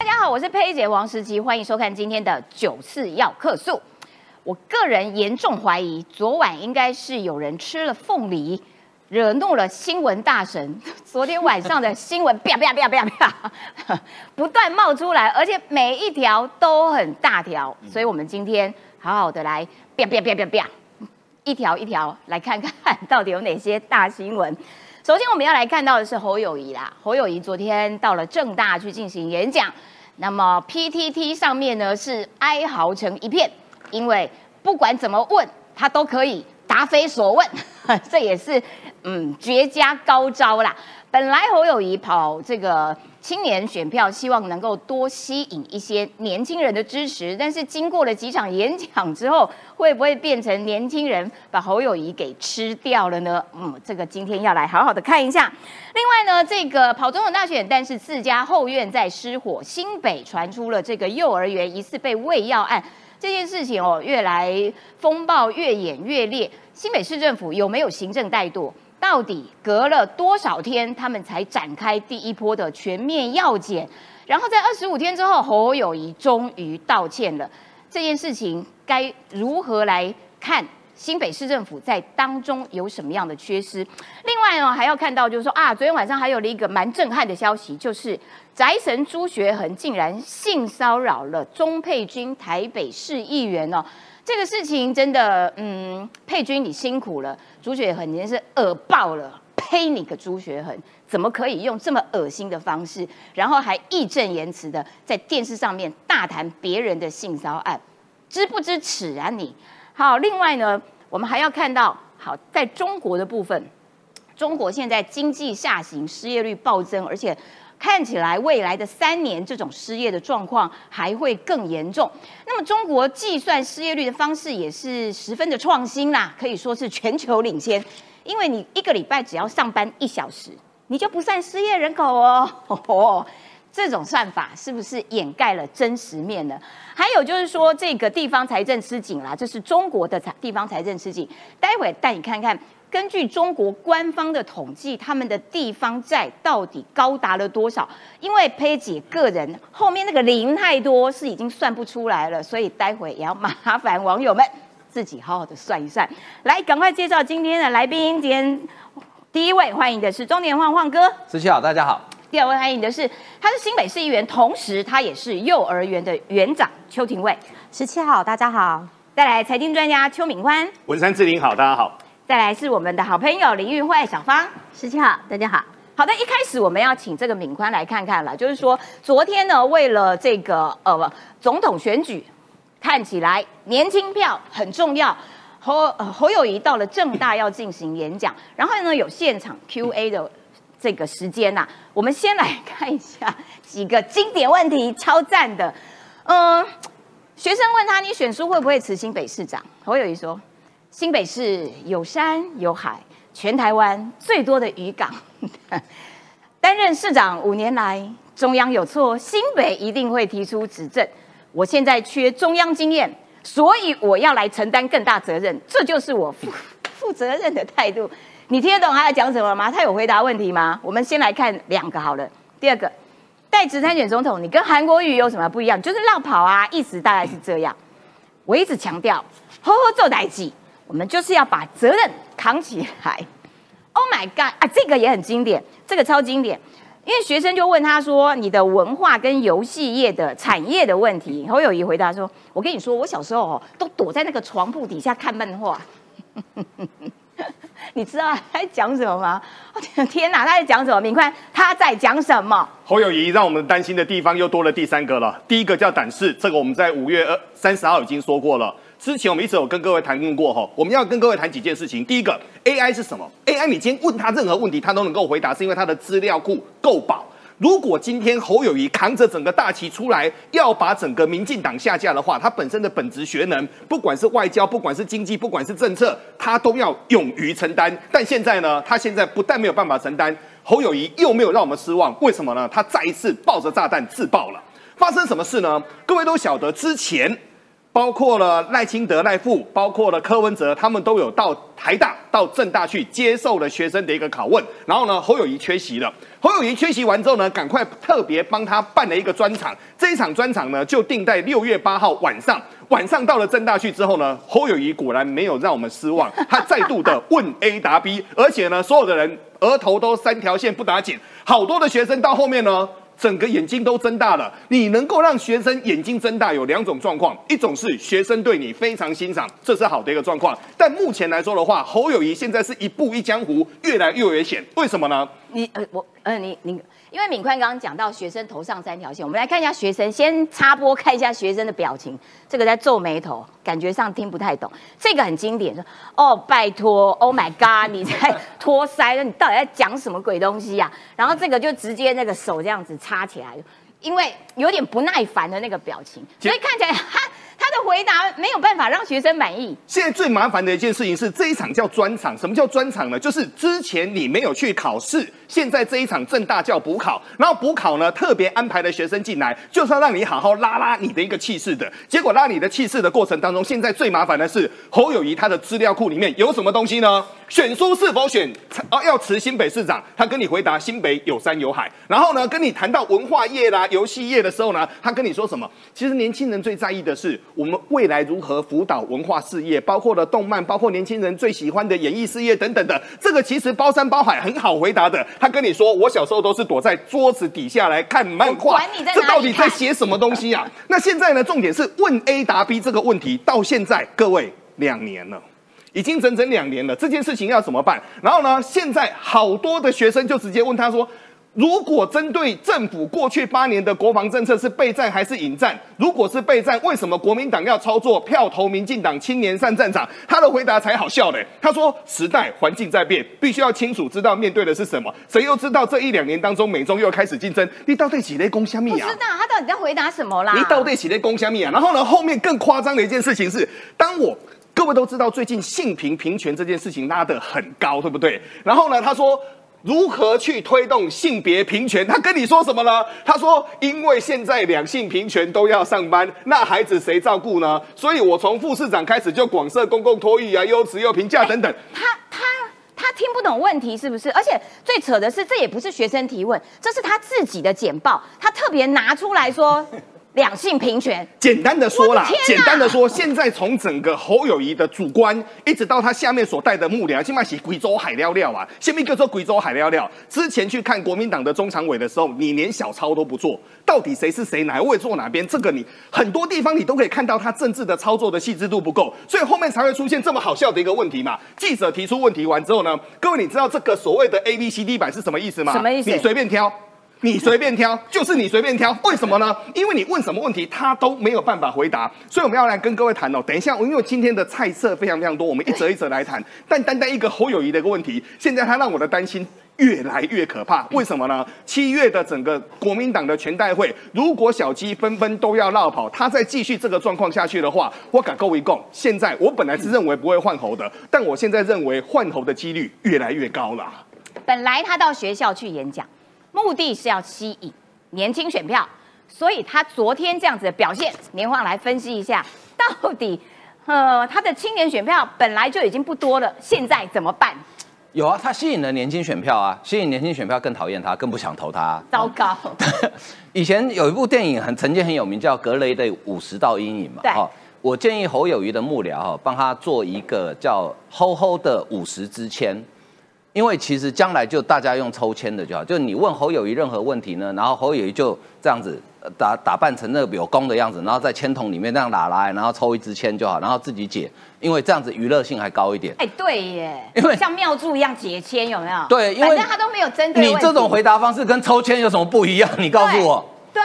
大家好，我是佩姐王时琪，欢迎收看今天的九次要客诉。我个人严重怀疑，昨晚应该是有人吃了凤梨，惹怒了新闻大神。昨天晚上的新闻啪啪啪啪啪，不断冒出来，而且每一条都很大条，所以我们今天好好的来啪啪啪啪啪，一条一条来看看到底有哪些大新闻。首先我们要来看到的是侯友谊啦，侯友谊昨天到了正大去进行演讲，那么 PTT 上面呢是哀嚎成一片，因为不管怎么问他都可以答非所问，这也是嗯绝佳高招啦。本来侯友谊跑这个青年选票，希望能够多吸引一些年轻人的支持，但是经过了几场演讲之后，会不会变成年轻人把侯友谊给吃掉了呢？嗯，这个今天要来好好的看一下。另外呢，这个跑总统大选，但是自家后院在失火，新北传出了这个幼儿园疑似被喂药案。这件事情哦，越来风暴越演越烈。新北市政府有没有行政怠惰？到底隔了多少天，他们才展开第一波的全面药检？然后在二十五天之后，侯友谊终于道歉了。这件事情该如何来看？新北市政府在当中有什么样的缺失？另外呢，还要看到就是说啊，昨天晚上还有了一个蛮震撼的消息，就是宅神朱学恒竟然性骚扰了钟佩君台北市议员哦。这个事情真的，嗯，佩君你辛苦了，朱雪恒真是恶爆了，呸你个朱雪恒，怎么可以用这么恶心的方式，然后还义正言辞的在电视上面大谈别人的性骚案，知不知耻啊你？好，另外呢，我们还要看到，好，在中国的部分，中国现在经济下行，失业率暴增，而且看起来未来的三年，这种失业的状况还会更严重。那么，中国计算失业率的方式也是十分的创新啦，可以说是全球领先。因为你一个礼拜只要上班一小时，你就不算失业人口哦。这种算法是不是掩盖了真实面呢？还有就是说，这个地方财政吃紧啦，这是中国的财地方财政吃紧。待会带你看看，根据中国官方的统计，他们的地方债到底高达了多少？因为佩姐个人后面那个零太多，是已经算不出来了，所以待会也要麻烦网友们自己好好的算一算。来，赶快介绍今天的来宾，今天第一位欢迎的是中年晃晃哥，思琪好，大家好。第二位欢迎的是，他是新北市议员，同时他也是幼儿园的园长邱廷卫。十七号，大家好。再来财经专家邱敏欢，文山志玲好，大家好。再来是我们的好朋友林玉慧小芳，十七号，大家好。好的，一开始我们要请这个敏宽来看看了，就是说昨天呢，为了这个呃总统选举，看起来年轻票很重要。侯侯友谊到了正大要进行演讲，然后呢有现场 Q A 的。这个时间呐，我们先来看一下几个经典问题，超赞的。嗯，学生问他：“你选书会不会辞新北市长？”侯友谊说：“新北市有山有海，全台湾最多的渔港。担任市长五年来，中央有错，新北一定会提出指正。我现在缺中央经验，所以我要来承担更大责任，这就是我负负责任的态度。”你听得懂他在讲什么吗？他有回答问题吗？我们先来看两个好了。第二个，代职参选总统，你跟韩国瑜有什么不一样？就是绕跑啊，意思大概是这样。我一直强调，呵呵做代绩，我们就是要把责任扛起来。Oh my god 啊，这个也很经典，这个超经典。因为学生就问他说：“你的文化跟游戏业的产业的问题。”侯友谊回答说：“我跟你说，我小时候哦，都躲在那个床铺底下看漫画。”你知道他在讲什么吗？天哪，他在讲什么？明宽他在讲什么？侯友谊让我们担心的地方又多了第三个了。第一个叫胆识，这个我们在五月二三十号已经说过了。之前我们一直有跟各位谈论过哈，我们要跟各位谈几件事情。第一个，AI 是什么？AI 你今天问他任何问题，他都能够回答，是因为他的资料库够饱。如果今天侯友谊扛着整个大旗出来，要把整个民进党下架的话，他本身的本职学能，不管是外交，不管是经济，不管是政策，他都要勇于承担。但现在呢，他现在不但没有办法承担，侯友谊又没有让我们失望。为什么呢？他再一次抱着炸弹自爆了。发生什么事呢？各位都晓得，之前包括了赖清德、赖富，包括了柯文哲，他们都有到台大、到政大去接受了学生的一个拷问。然后呢，侯友谊缺席了。侯友谊缺席完之后呢，赶快特别帮他办了一个专场。这一场专场呢，就定在六月八号晚上。晚上到了政大去之后呢，侯友谊果然没有让我们失望，他再度的问 A 答 B，而且呢，所有的人额头都三条线不打紧，好多的学生到后面呢。整个眼睛都睁大了。你能够让学生眼睛睁大，有两种状况，一种是学生对你非常欣赏，这是好的一个状况。但目前来说的话，侯友谊现在是一步一江湖，越来越危险。为什么呢？你呃，我呃，你你。因为敏宽刚刚讲到学生头上三条线，我们来看一下学生。先插播看一下学生的表情，这个在皱眉头，感觉上听不太懂。这个很经典，说哦，拜托，Oh my God，你在托腮，你到底在讲什么鬼东西呀？然后这个就直接那个手这样子插起来，因为有点不耐烦的那个表情，所以看起来回答没有办法让学生满意。现在最麻烦的一件事情是，这一场叫专场。什么叫专场呢？就是之前你没有去考试，现在这一场正大叫补考，然后补考呢特别安排的学生进来，就是要让你好好拉拉你的一个气势的。结果拉你的气势的过程当中，现在最麻烦的是侯友谊他的资料库里面有什么东西呢？选书是否选啊要辞新北市长？他跟你回答新北有山有海。然后呢，跟你谈到文化业啦、游戏业的时候呢，他跟你说什么？其实年轻人最在意的是。我们未来如何辅导文化事业，包括了动漫，包括年轻人最喜欢的演艺事业等等的，这个其实包山包海，很好回答的。他跟你说，我小时候都是躲在桌子底下来看漫画，这到底在写什么东西啊？那现在呢？重点是问 A 答 B 这个问题，到现在各位两年了，已经整整两年了，这件事情要怎么办？然后呢，现在好多的学生就直接问他说。如果针对政府过去八年的国防政策是备战还是引战？如果是备战，为什么国民党要操作票投民进党青年上战场？他的回答才好笑嘞！他说：“时代环境在变，必须要清楚知道面对的是什么。谁又知道这一两年当中美中又开始竞争？你到底几类攻虾米啊？不知道他到底在回答什么啦？你到底几类攻虾米啊？然后呢，后面更夸张的一件事情是，当我各位都知道最近性平平权这件事情拉得很高，对不对？然后呢，他说。如何去推动性别平权？他跟你说什么呢？他说：“因为现在两性平权都要上班，那孩子谁照顾呢？所以我从副市长开始就广设公共托育啊，优质又平价等等。”他他他听不懂问题是不是？而且最扯的是，这也不是学生提问，这是他自己的简报，他特别拿出来说。两性平权，简单的说啦，简单的说，现在从整个侯友谊的主观，一直到他下面所带的幕僚，起码是贵州海料料啊。下面一个说贵州海料料，之前去看国民党的中常委的时候，你连小抄都不做，到底谁是谁，哪位坐哪边？这个你很多地方你都可以看到他政治的操作的细致度不够，所以后面才会出现这么好笑的一个问题嘛。记者提出问题完之后呢，各位你知道这个所谓的 A B C D 版是什么意思吗？什么意思？你随便挑。你随便挑，就是你随便挑，为什么呢？因为你问什么问题，他都没有办法回答，所以我们要来跟各位谈哦。等一下，我因为今天的菜色非常非常多，我们一则一则来谈。但单单一个侯友谊的一个问题，现在他让我的担心越来越可怕。为什么呢？七月的整个国民党的全代会，如果小鸡纷纷都要绕跑，他再继续这个状况下去的话，我敢够一共。现在我本来是认为不会换侯的，但我现在认为换侯的几率越来越高了。本来他到学校去演讲。目的是要吸引年轻选票，所以他昨天这样子的表现，年晃来分析一下，到底呃他的青年选票本来就已经不多了，现在怎么办？有啊，他吸引了年轻选票啊，吸引年轻选票更讨厌他，更不想投他。糟糕！以前有一部电影很曾经很有名，叫《格雷的五十道阴影》嘛。对。我建议侯友谊的幕僚哈，帮他做一个叫“吼吼”的五十支签。因为其实将来就大家用抽签的就好，就你问侯友谊任何问题呢，然后侯友谊就这样子打打扮成那个有功的样子，然后在签筒里面那样拿来，然后抽一支签就好，然后自己解，因为这样子娱乐性还高一点。哎，对耶，因为像妙祝一样解签有没有？对，因为他都没有针对。你这种回答方式跟抽签有什么不一样？你告诉我。对，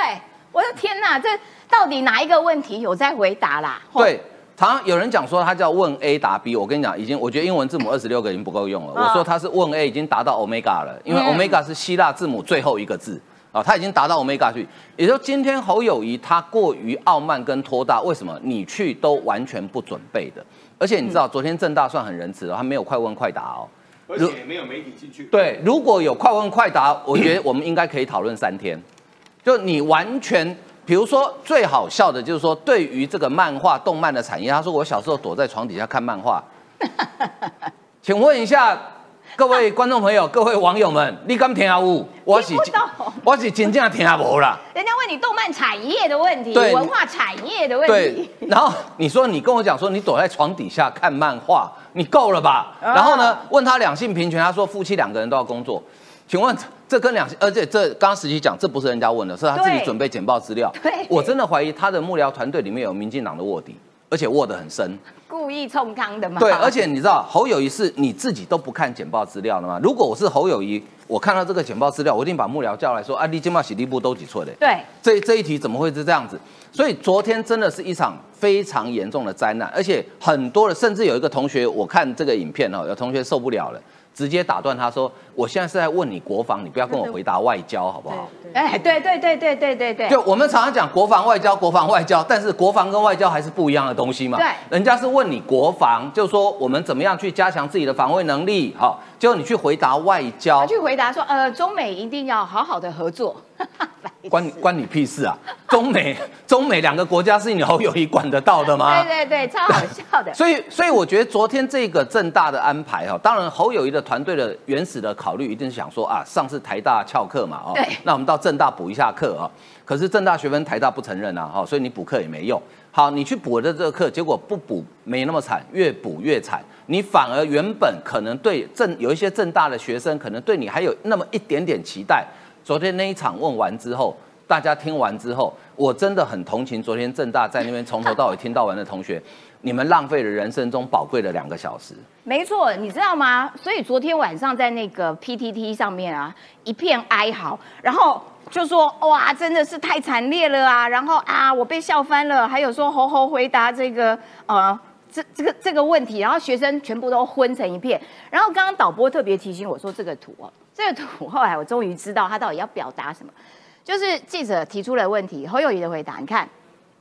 我的天哪，这到底哪一个问题有在回答啦？对。常有人讲说他叫问 A 答 B，我跟你讲，已经我觉得英文字母二十六个已经不够用了。我说他是问 A 已经达到 Omega 了，因为 Omega 是希腊字母最后一个字啊，他已经达到 Omega 去。也就今天侯友谊他过于傲慢跟拖大，为什么你去都完全不准备的？而且你知道昨天正大算很仁慈哦，他没有快问快答哦，而且没有媒体进去。对，如果有快问快答，我觉得我们应该可以讨论三天。就你完全。比如说最好笑的就是说，对于这个漫画、动漫的产业，他说我小时候躲在床底下看漫画。请问一下各位观众朋友、各位网友们，你敢听无？我是我是真正听无啦。人家问你动漫产业的问题，文化产业的问对题，，然后你说你跟我讲说你躲在床底下看漫画，你够了吧？啊然后呢，问他两性平权，他说夫妻两个人都要工作。请问这跟两，而且这刚刚实习讲，这不是人家问的，是他自己对准备简报资料。对我真的怀疑他的幕僚团队里面有民进党的卧底，而且卧得很深。故意冲康的嘛。对，而且你知道侯友谊是你自己都不看简报资料的吗？如果我是侯友谊，我看到这个简报资料，我一定把幕僚叫来说啊，你今嘛洗地部都几错的。对，这这一题怎么会是这样子？所以昨天真的是一场非常严重的灾难，而且很多的，甚至有一个同学，我看这个影片哦，有同学受不了了，直接打断他说：“我现在是在问你国防，你不要跟我回答外交，好不好？”哎，对对对对对对对，就我们常常讲国防外交，国防外交，但是国防跟外交还是不一样的东西嘛。对人家是问你国防，就说我们怎么样去加强自己的防卫能力，好，结果你去回答外交他，去回答说，呃，中美一定要好好的合作。关你关你屁事啊！中美中美两个国家是你侯友谊管得到的吗？对对对，超好笑的。所以，所以我觉得昨天这个正大的安排哈，当然侯友谊的团队的原始的考虑一定是想说啊，上次台大翘课嘛，哦对，那我们到正大补一下课啊。可是正大学分台大不承认啊，哈，所以你补课也没用。好，你去补的这个课，结果不补没那么惨，越补越惨。你反而原本可能对正有一些正大的学生，可能对你还有那么一点点期待。昨天那一场问完之后，大家听完之后，我真的很同情昨天正大在那边从头到尾听到完的同学，你们浪费了人生中宝贵的两个小时。没错，你知道吗？所以昨天晚上在那个 PTT 上面啊，一片哀嚎，然后就说哇，真的是太惨烈了啊！然后啊，我被笑翻了，还有说猴猴回答这个呃。这这个这个问题，然后学生全部都昏成一片。然后刚刚导播特别提醒我说，这个图哦，这个图后来我终于知道他到底要表达什么。就是记者提出了问题，侯友谊的回答，你看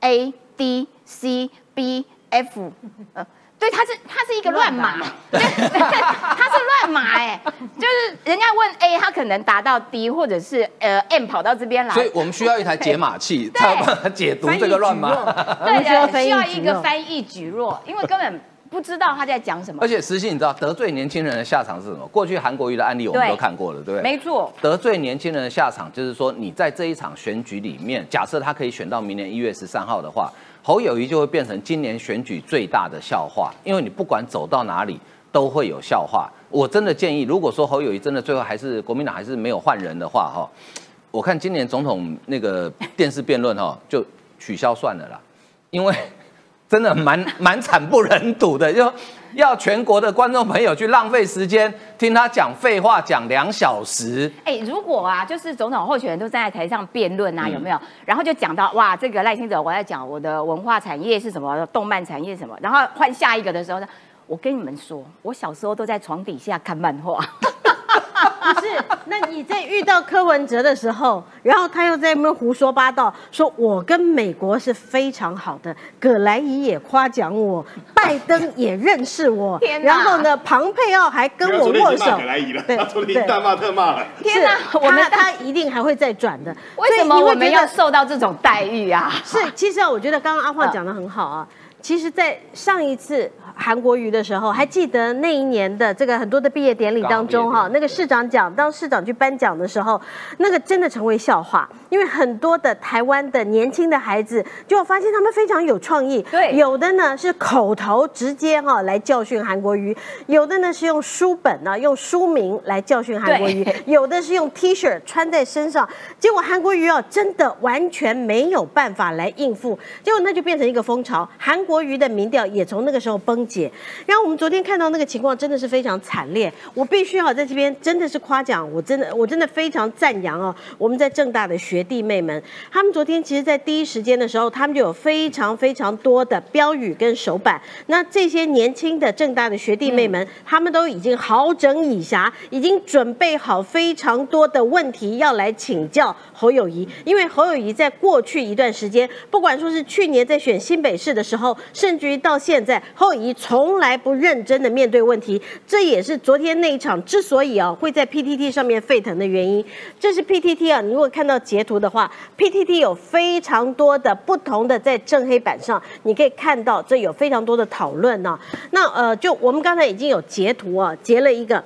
A D C B F，呃，对，他是他是一个乱码，对，他是乱码哎，就是人家问 A，他可能达到 D，或者是呃 M 跑到这边来，所以我们需要一台解码器，才有办法解读这个乱码。对的，需要一个翻译举弱，因为根本不知道他在讲什么而。且实信，你知道得罪年轻人的下场是什么？过去韩国瑜的案例我们都看过了，对不对？没错，得罪年轻人的下场，就是说你在这一场选举里面，假设他可以选到明年一月十三号的话，侯友谊就会变成今年选举最大的笑话，因为你不管走到哪里都会有笑话。我真的建议，如果说侯友谊真的最后还是国民党还是没有换人的话，哈，我看今年总统那个电视辩论哈就取消算了啦，因为真的蛮蛮惨不忍睹的，就要全国的观众朋友去浪费时间听他讲废话讲两小时。哎，如果啊，就是总统候选人都站在台上辩论啊，嗯有没有？然后就讲到哇，这个赖清德我在讲我的文化产业是什么，动漫产业是什么，然后换下一个的时候呢，我跟你们说，我小时候都在床底下看漫画。不是，那你在遇到柯文哲的时候，然后他又在那边胡说八道，说我跟美国是非常好的，葛莱仪也夸奖我，拜登也认识我 天，然后呢，庞佩奥还跟我握手葛莱仪了，对 他昨天大骂特骂了。天哪我们他他一定还会再转的。为什么所以你会我们要受到这种待遇啊？是，其实啊，我觉得刚刚阿华讲的很好啊。其实，在上一次韩国瑜的时候，还记得那一年的这个很多的毕业典礼当中哈，那个市长讲，当市长去颁奖的时候，那个真的成为笑话，因为很多的台湾的年轻的孩子，就发现他们非常有创意，对。有的呢是口头直接哈来教训韩国瑜，有的呢是用书本呢用书名来教训韩国瑜，有的是用 T 恤穿在身上，结果韩国瑜啊真的完全没有办法来应付，结果那就变成一个风潮，韩国瑜的民调也从那个时候崩解。然后我们昨天看到那个情况真的是非常惨烈，我必须要在这边真的是夸奖，我真的我真的非常赞扬哦，我们在正大的学弟妹们，他们昨天其实在第一时间的时候，他们就有非常非常多的标语跟手板，那这些年轻的正大的学弟妹们，他们都已经好整以暇，已经准备好非常多的问题要来请教侯友谊，因为侯友谊在过去一段时间，不管说是去年在选新北市的时候，甚至于到现在，侯友谊从来不认真的面对问题，这也是昨天那一场之所以啊会在 PTT 上面沸腾的原因。这是 PTT 啊，你如果看到截图的话，PTT 有非常多的不同的在正黑板上，你可以看到这有非常多的讨论呢。那呃，就我们刚才已经有截图啊，截了一个。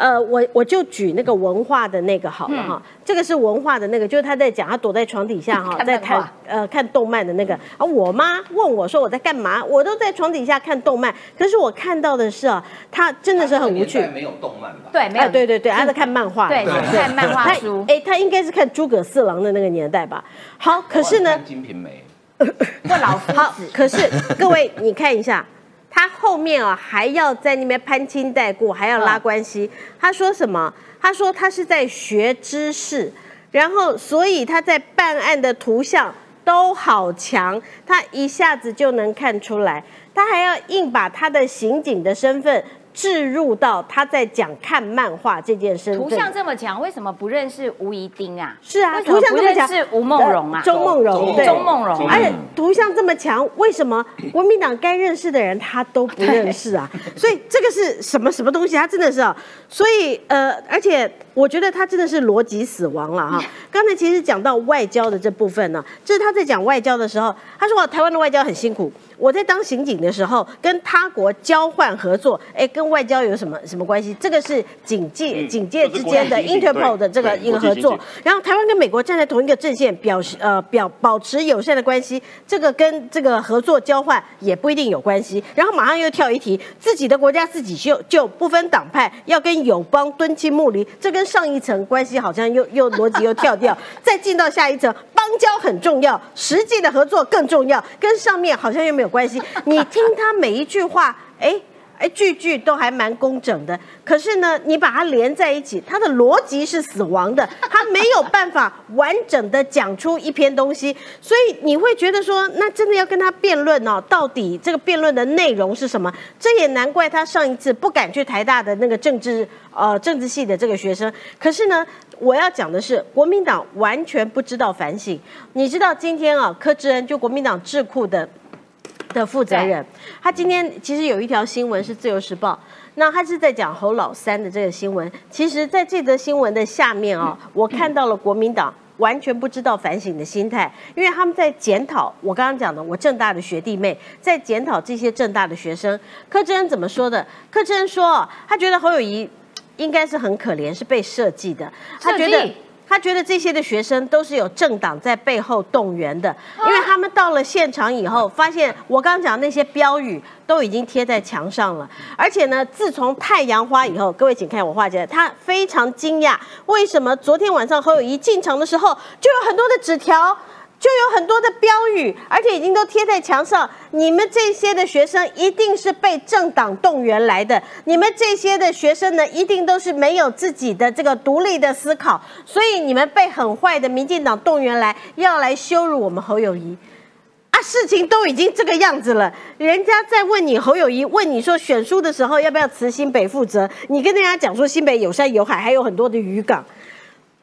呃，我我就举那个文化的那个好了哈，这个是文化的那个，就是他在讲他躲在床底下哈，在看呃看动漫的那个。啊。我妈问我说我在干嘛，我都在床底下看动漫，可是我看到的是啊，他真的是很无趣，没有动漫吧？对，没有，对对对，他在看漫画，对，看漫画书。哎，他应该是看诸葛四郎的那个年代吧？好，可是呢，金瓶梅，不老夫好，可是各位你看一下。他后面啊还要在那边攀亲带故，还要拉关系。他说什么？他说他是在学知识，然后所以他在办案的图像都好强，他一下子就能看出来。他还要硬把他的刑警的身份。置入到他在讲看漫画这件事，图像这么强，为什么不认识吴怡丁啊？是啊，图像这么强，是吴梦荣啊，周梦荣，周梦荣，而且图像这么强，为什么国民党该认识的人他都不认识啊？所以这个是什么什么东西？他真的是啊，所以呃，而且我觉得他真的是逻辑死亡了哈。刚才其实讲到外交的这部分呢，这是他在讲外交的时候，他说台湾的外交很辛苦。我在当刑警的时候，跟他国交换合作，哎，跟外交有什么什么关系？这个是警界警戒之间的 Interpol 的这个一个合作。然后台湾跟美国站在同一个阵线，表示呃表保持友善的关系，这个跟这个合作交换也不一定有关系。然后马上又跳一题，自己的国家自己就就不分党派，要跟友邦敦亲睦邻，这跟上一层关系好像又又逻辑又跳掉。再进到下一层，邦交很重要，实际的合作更重要，跟上面好像又没有。关系，你听他每一句话，哎哎，句句都还蛮工整的。可是呢，你把它连在一起，它的逻辑是死亡的，它没有办法完整的讲出一篇东西。所以你会觉得说，那真的要跟他辩论哦，到底这个辩论的内容是什么？这也难怪他上一次不敢去台大的那个政治呃政治系的这个学生。可是呢，我要讲的是，国民党完全不知道反省。你知道今天啊，柯志恩就国民党智库的。的负责人，他今天其实有一条新闻是《自由时报》，那他是在讲侯老三的这个新闻。其实，在这则新闻的下面啊，我看到了国民党完全不知道反省的心态，因为他们在检讨我刚刚讲的，我正大的学弟妹在检讨这些正大的学生。柯志恩怎么说的？柯志恩说，他觉得侯友谊应该是很可怜，是被设计的。他觉得。他觉得这些的学生都是有政党在背后动员的，因为他们到了现场以后，发现我刚刚讲那些标语都已经贴在墙上了，而且呢，自从太阳花以后，各位请看我画起来，他非常惊讶，为什么昨天晚上侯友谊进场的时候就有很多的纸条。就有很多的标语，而且已经都贴在墙上。你们这些的学生一定是被政党动员来的，你们这些的学生呢，一定都是没有自己的这个独立的思考，所以你们被很坏的民进党动员来，要来羞辱我们侯友谊。啊，事情都已经这个样子了，人家在问你侯友谊，问你说选书的时候要不要辞新北负责，你跟人家讲说新北有山有海，还有很多的渔港。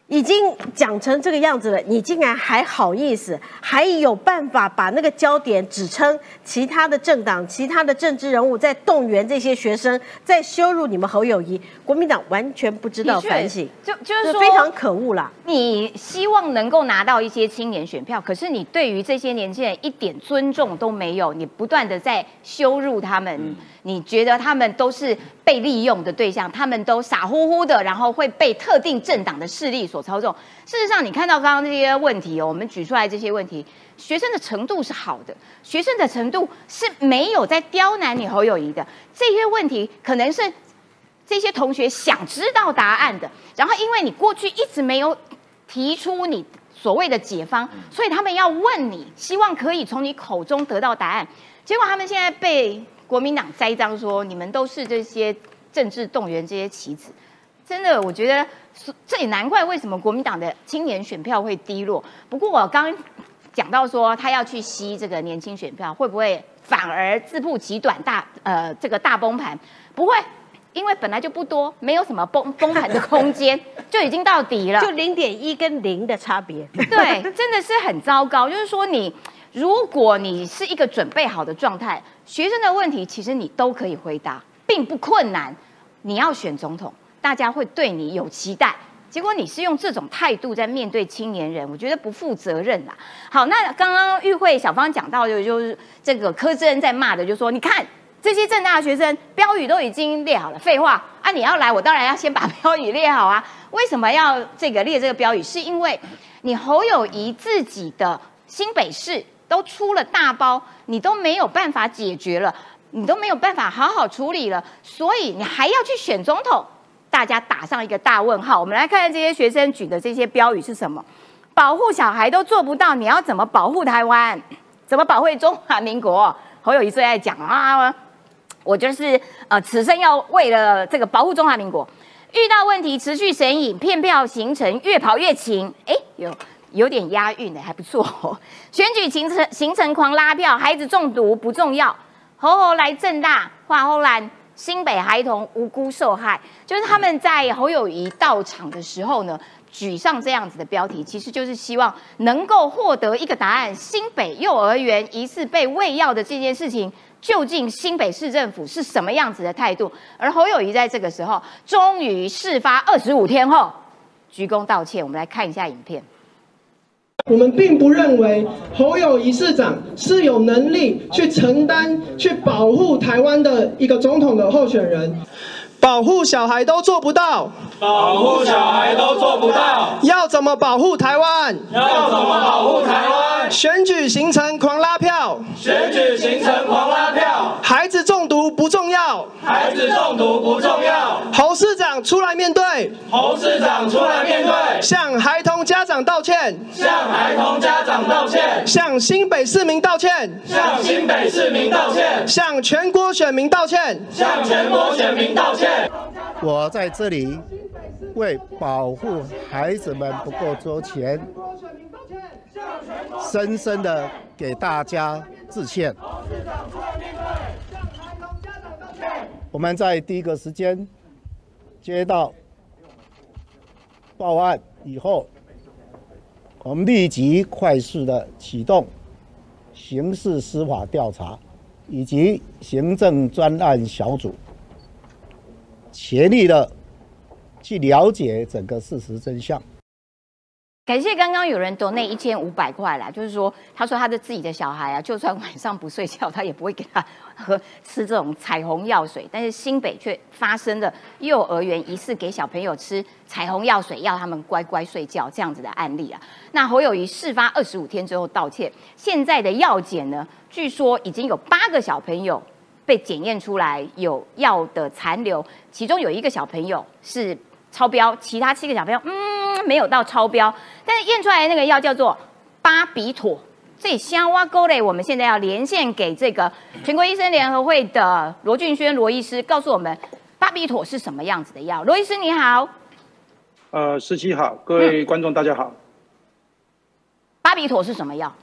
已经讲成这个样子了，你竟然还好意思，还有办法把那个焦点指称其他的政党、其他的政治人物在动员这些学生，在羞辱你们侯友谊？国民党完全不知道反省，就就是说非常可恶啦。你希望能够拿到一些青年选票，可是你对于这些年轻人一点尊重都没有，你不断的在羞辱他们。你觉得他们都是被利用的对象，他们都傻乎乎的，然后会被特定政党的势力所操纵。事实上，你看到刚刚这些问题哦，我们举出来这些问题，学生的程度是好的，学生的程度是没有在刁难你侯友谊的。这些问题可能是这些同学想知道答案的，然后因为你过去一直没有提出你所谓的解方，所以他们要问你，希望可以从你口中得到答案。结果他们现在被。国民党栽赃说你们都是这些政治动员这些棋子，真的，我觉得这也难怪为什么国民党的青年选票会低落。不过我刚讲到说他要去吸这个年轻选票，会不会反而自曝其短大呃这个大崩盘？不会，因为本来就不多，没有什么崩崩盘的空间，就已经到底了，就零点一跟零的差别。对，真的是很糟糕。就是说你。如果你是一个准备好的状态，学生的问题其实你都可以回答，并不困难。你要选总统，大家会对你有期待。结果你是用这种态度在面对青年人，我觉得不负责任啦。好，那刚刚玉慧小芳讲到的，就是这个柯志恩在骂的，就说你看这些正大的学生标语都已经列好了，废话啊！你要来，我当然要先把标语列好啊。为什么要这个列这个标语？是因为你侯友谊自己的新北市都出了大包，你都没有办法解决了，你都没有办法好好处理了，所以你还要去选总统。大家打上一个大问号。我们来看看这些学生举的这些标语是什么？保护小孩都做不到，你要怎么保护台湾？怎么保护中华民国？侯友谊最爱讲啊，我就是呃，此生要为了这个保护中华民国，遇到问题持续神隐，骗票行程越跑越勤。哎，有有点押韵的，还不错。选举行程行程狂拉票，孩子中毒不重要。侯侯来正大，花后兰。新北孩童无辜受害，就是他们在侯友谊到场的时候呢，举上这样子的标题，其实就是希望能够获得一个答案：新北幼儿园疑似被喂药的这件事情，究竟新北市政府是什么样子的态度？而侯友谊在这个时候，终于事发二十五天后，鞠躬道歉。我们来看一下影片。我们并不认为侯友谊市长是有能力去承担、去保护台湾的一个总统的候选人，保护小孩都做不到，保护小孩都做不到，要怎么保护台湾？要怎么保护台湾？选举行程狂拉票，选举行程狂拉票，孩子中毒不重要，孩子中毒不重要，侯市长出来面对，侯市长出来面对，向孩童家长道歉，向孩童家长道歉，向新北市民道歉，向新北市民道歉，向全国选民道歉，向全国选民道歉。我在这里为保护孩子们不够周全。深深的给大家致歉。我们在第一个时间接到报案以后，我们立即快速的启动刑事司法调查以及行政专案小组，全力的去了解整个事实真相。感谢刚刚有人 donate 一千五百块啦，就是说，他说他的自己的小孩啊，就算晚上不睡觉，他也不会给他喝吃这种彩虹药水。但是新北却发生了幼儿园疑似给小朋友吃彩虹药水，要他们乖乖睡觉这样子的案例啊。那侯友谊事发二十五天之后道歉，现在的药检呢，据说已经有八个小朋友被检验出来有药的残留，其中有一个小朋友是。超标，其他七个小朋友嗯没有到超标，但是验出来的那个药叫做巴比妥。这香蛙沟嘞，我们现在要连线给这个全国医生联合会的罗俊轩罗医师，告诉我们巴比妥是什么样子的药。罗医师你好，呃，十七好，各位观众大家好。巴比妥是什么药？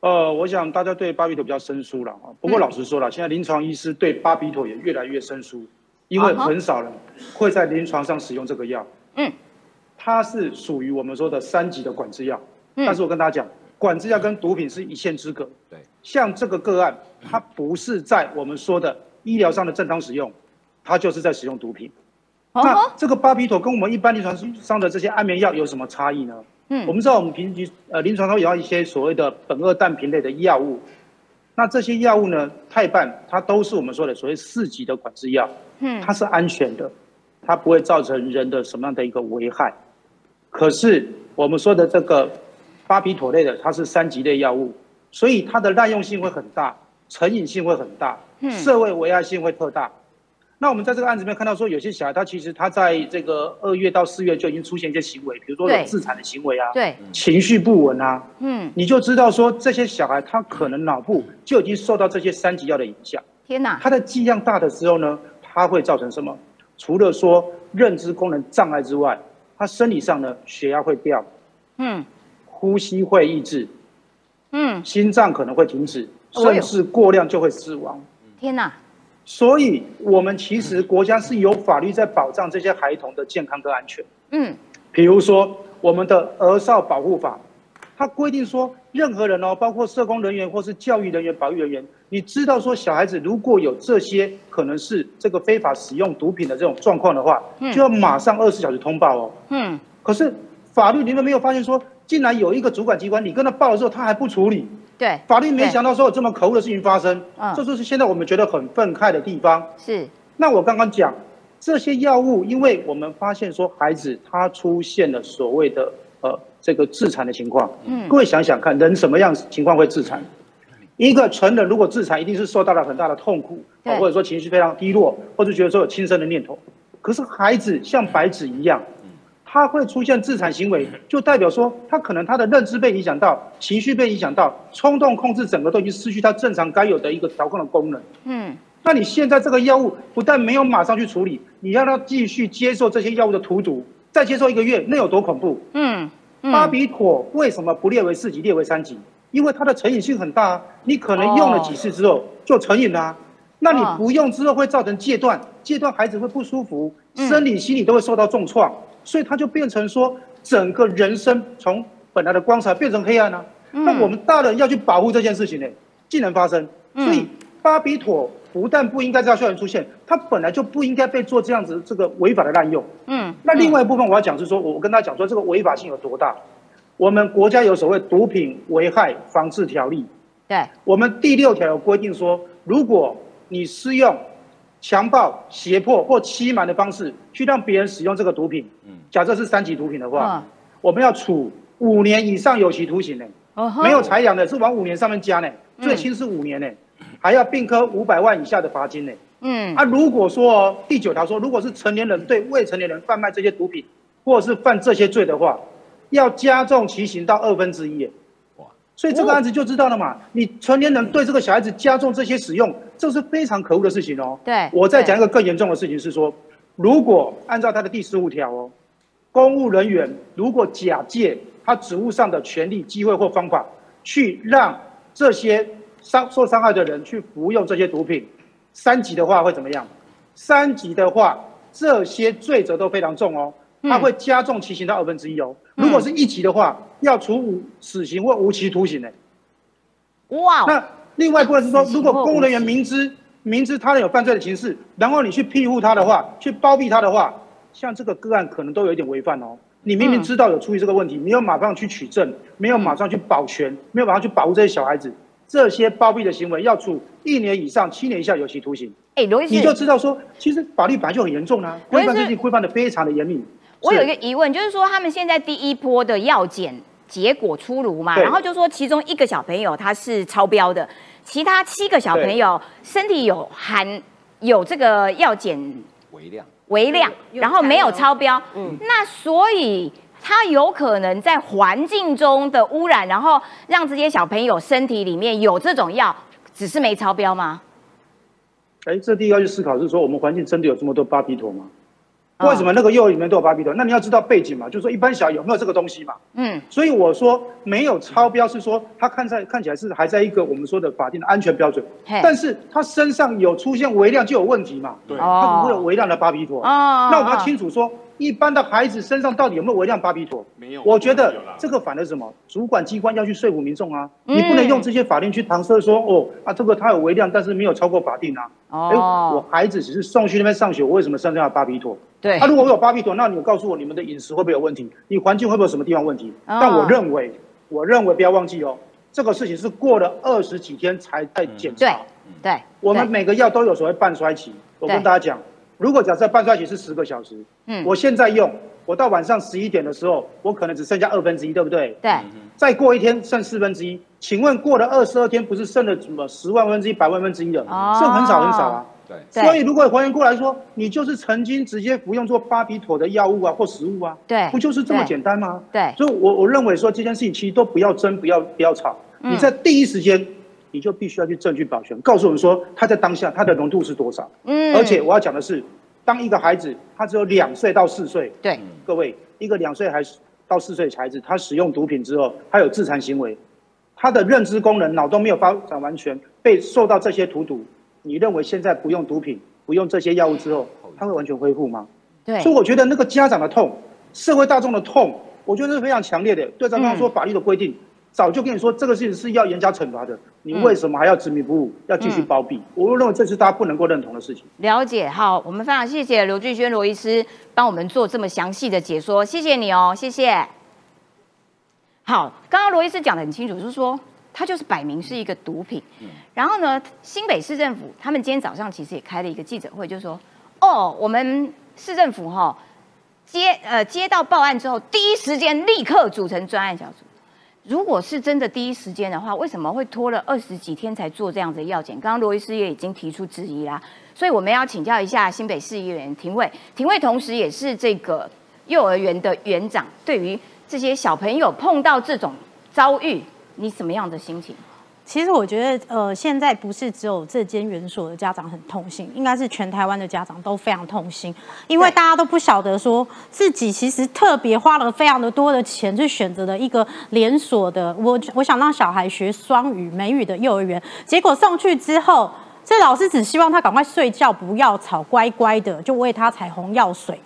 呃，我想大家对巴比妥比较生疏了啊。不过老实说了，现在临床医师对巴比妥也越来越生疏。因为很少人会在临床上使用这个药，嗯，它是属于我们说的三级的管制药，嗯，但是我跟大家讲，管制药跟毒品是一线之隔，对，像这个个案，它不是在我们说的医疗上的正当使用，它就是在使用毒品。那这个巴比妥跟我们一般临床上的这些安眠药有什么差异呢？嗯，我们知道我们平时呃临床上有一些所谓的苯二氮平类的药物，那这些药物呢，泰半它都是我们说的所谓四级的管制药。嗯它是安全的，它不会造成人的什么样的一个危害。可是我们说的这个巴比妥类的，它是三级类药物，所以它的滥用性会很大，成瘾性会很大，社会危害性会特大。那我们在这个案子里面看到说，有些小孩他其实他在这个二月到四月就已经出现一些行为，比如说有自残的行为啊，对，情绪不稳啊，嗯，你就知道说这些小孩他可能脑部就已经受到这些三级药的影响。天哪！他的剂量大的时候呢？它会造成什么？除了说认知功能障碍之外，他生理上呢，血压会掉，嗯，呼吸会抑制，嗯，心脏可能会停止，甚至过量就会死亡。天哪！所以，我们其实国家是有法律在保障这些孩童的健康跟安全。嗯，比如说我们的儿少保护法，它规定说，任何人哦，包括社工人员或是教育人员、保育人员，你知道说小孩子如果有这些可能是这个非法使用毒品的这种状况的话，就要马上二十四小时通报哦。嗯。可是法律你们没有发现说，竟然有一个主管机关，你跟他报了之后，他还不处理。对。法律没想到说有这么可恶的事情发生，这就是现在我们觉得很愤慨的地方。是。那我刚刚讲。这些药物，因为我们发现说孩子他出现了所谓的呃这个自残的情况，嗯，各位想想看，人什么样情况会自残？一个成人如果自残，一定是受到了很大的痛苦，或者说情绪非常低落，或者觉得说有轻生的念头。可是孩子像白纸一样，他会出现自残行为，就代表说他可能他的认知被影响到，情绪被影响到，冲动控制整个都已经失去他正常该有的一个调控的功能，嗯。那你现在这个药物不但没有马上去处理，你让他继续接受这些药物的荼毒，再接受一个月，那有多恐怖？嗯，巴比妥为什么不列为四级，列为三级？因为它的成瘾性很大，啊你可能用了几次之后就成瘾了。那你不用之后会造成戒断，戒断孩子会不舒服，生理心理都会受到重创，所以它就变成说整个人生从本来的光彩变成黑暗了。那我们大人要去保护这件事情呢，竟然发生，所以巴比妥。不但不应该在校园出现，它本来就不应该被做这样子这个违法的滥用。嗯，那另外一部分我要讲是说，我跟大家讲说这个违法性有多大。我们国家有所谓毒品危害防治条例，对，我们第六条有规定说，如果你施用强暴、胁迫或欺瞒的方式去让别人使用这个毒品，嗯，假设是三级毒品的话，我们要处五年以上有期徒刑呢。没有裁量的是往五年上面加呢，最轻是五年呢。还要并科五百万以下的罚金呢。嗯，啊，如果说哦第九条说，如果是成年人对未成年人贩卖这些毒品，或者是犯这些罪的话，要加重其刑到二分之一。哇，所以这个案子就知道了嘛。你成年人对这个小孩子加重这些使用，这是非常可恶的事情哦。对，我再讲一个更严重的事情是说，如果按照他的第十五条哦，公务人员如果假借他职务上的权利、机会或方法，去让这些。伤受伤害的人去服用这些毒品，三级的话会怎么样？三级的话，这些罪责都非常重哦，他会加重其刑到二分之一哦。如果是一级的话，要处五死刑或无期徒刑呢。哇！那另外一部分是说，如果公务人员明知明知他人有犯罪的情事，然后你去庇护他的话，去包庇他的话，像这个个案可能都有一点违犯哦。你明明知道有出于这个问题，没有马上去取证，没有马上去保全，没有马上去保护这些小孩子。这些包庇的行为要处一年以上七年以下有期徒刑。哎，罗医师，你就知道说，其实法律本来就很严重啊，规范最近规范的非常的严密。我有一个疑问，就是说他们现在第一波的药检结果出炉嘛，然后就说其中一个小朋友他是超标的，其他七个小朋友身体有含有这个药检微量微量，然后没有超标。嗯，那所以。它有可能在环境中的污染，然后让这些小朋友身体里面有这种药，只是没超标吗？哎，这第一要去思考是说，我们环境真的有这么多巴比妥吗？为什么那个幼儿里面都有巴比妥？那你要知道背景嘛，就是说一般小孩有没有这个东西嘛？嗯，所以我说没有超标是说他看在看起来是还在一个我们说的法定的安全标准，但是他身上有出现微量就有问题嘛？对，他不会有微量的巴比妥。哦，那我们要清楚说。一般的孩子身上到底有没有微量巴比妥？没有。我觉得这个反而什么？主管机关要去说服民众啊！你不能用这些法令去搪塞说哦啊，这个他有微量，但是没有超过法定啊。哦。我孩子只是送去那边上学，我为什么身上要巴比妥？对。他如果我有巴比妥，那你告诉我你们的饮食会不会有问题？你环境会不会有什么地方问题？但我认为，我认为不要忘记哦，这个事情是过了二十几天才在检查。对。对。我们每个药都有所谓半衰期，我跟大家讲。如果假设半衰期是十个小时，嗯，我现在用，我到晚上十一点的时候，我可能只剩下二分之一，对不对？对。再过一天剩四分之一，请问过了二十二天，不是剩了什么十万分之一、百万分之一了？剩很少很少啊。对。所以如果还原过来说，你就是曾经直接服用做巴比妥的药物啊或食物啊，对，不就是这么简单吗？对。所以我我认为说这件事情其实都不要争，不要不要吵，你在第一时间。你就必须要去证据保全，告诉我们说他在当下他的浓度是多少。嗯，而且我要讲的是，当一个孩子他只有两岁到四岁，对，各位一个两岁还是到四岁的孩子，他使用毒品之后，他有自残行为，他的认知功能、脑都没有发展完全，被受到这些荼毒，你认为现在不用毒品、不用这些药物之后，他会完全恢复吗？对，所以我觉得那个家长的痛，社会大众的痛，我觉得是非常强烈的。对，刚刚说法律的规定。早就跟你说这个事情是要严加惩罚的，你为什么还要执迷不悟，要继续包庇？我认为这是大家不能够认同的事情。了解，好，我们非常谢谢刘俊轩罗医师帮我们做这么详细的解说，谢谢你哦，谢谢。好，刚刚罗医师讲的很清楚，就是说它就是摆明是一个毒品。然后呢，新北市政府他们今天早上其实也开了一个记者会，就说哦，我们市政府哈接呃接到报案之后，第一时间立刻组成专案小组。如果是真的第一时间的话，为什么会拖了二十几天才做这样的药检？刚刚罗医师也已经提出质疑啦，所以我们要请教一下新北市议员廷尉，廷尉同时也是这个幼儿园的园长，对于。这些小朋友碰到这种遭遇，你什么样的心情？其实我觉得，呃，现在不是只有这间园所的家长很痛心，应该是全台湾的家长都非常痛心，因为大家都不晓得说自己其实特别花了非常的多的钱去选择了一个连锁的，我我想让小孩学双语美语的幼儿园，结果送去之后，这老师只希望他赶快睡觉，不要吵，乖乖的就喂他彩虹药水。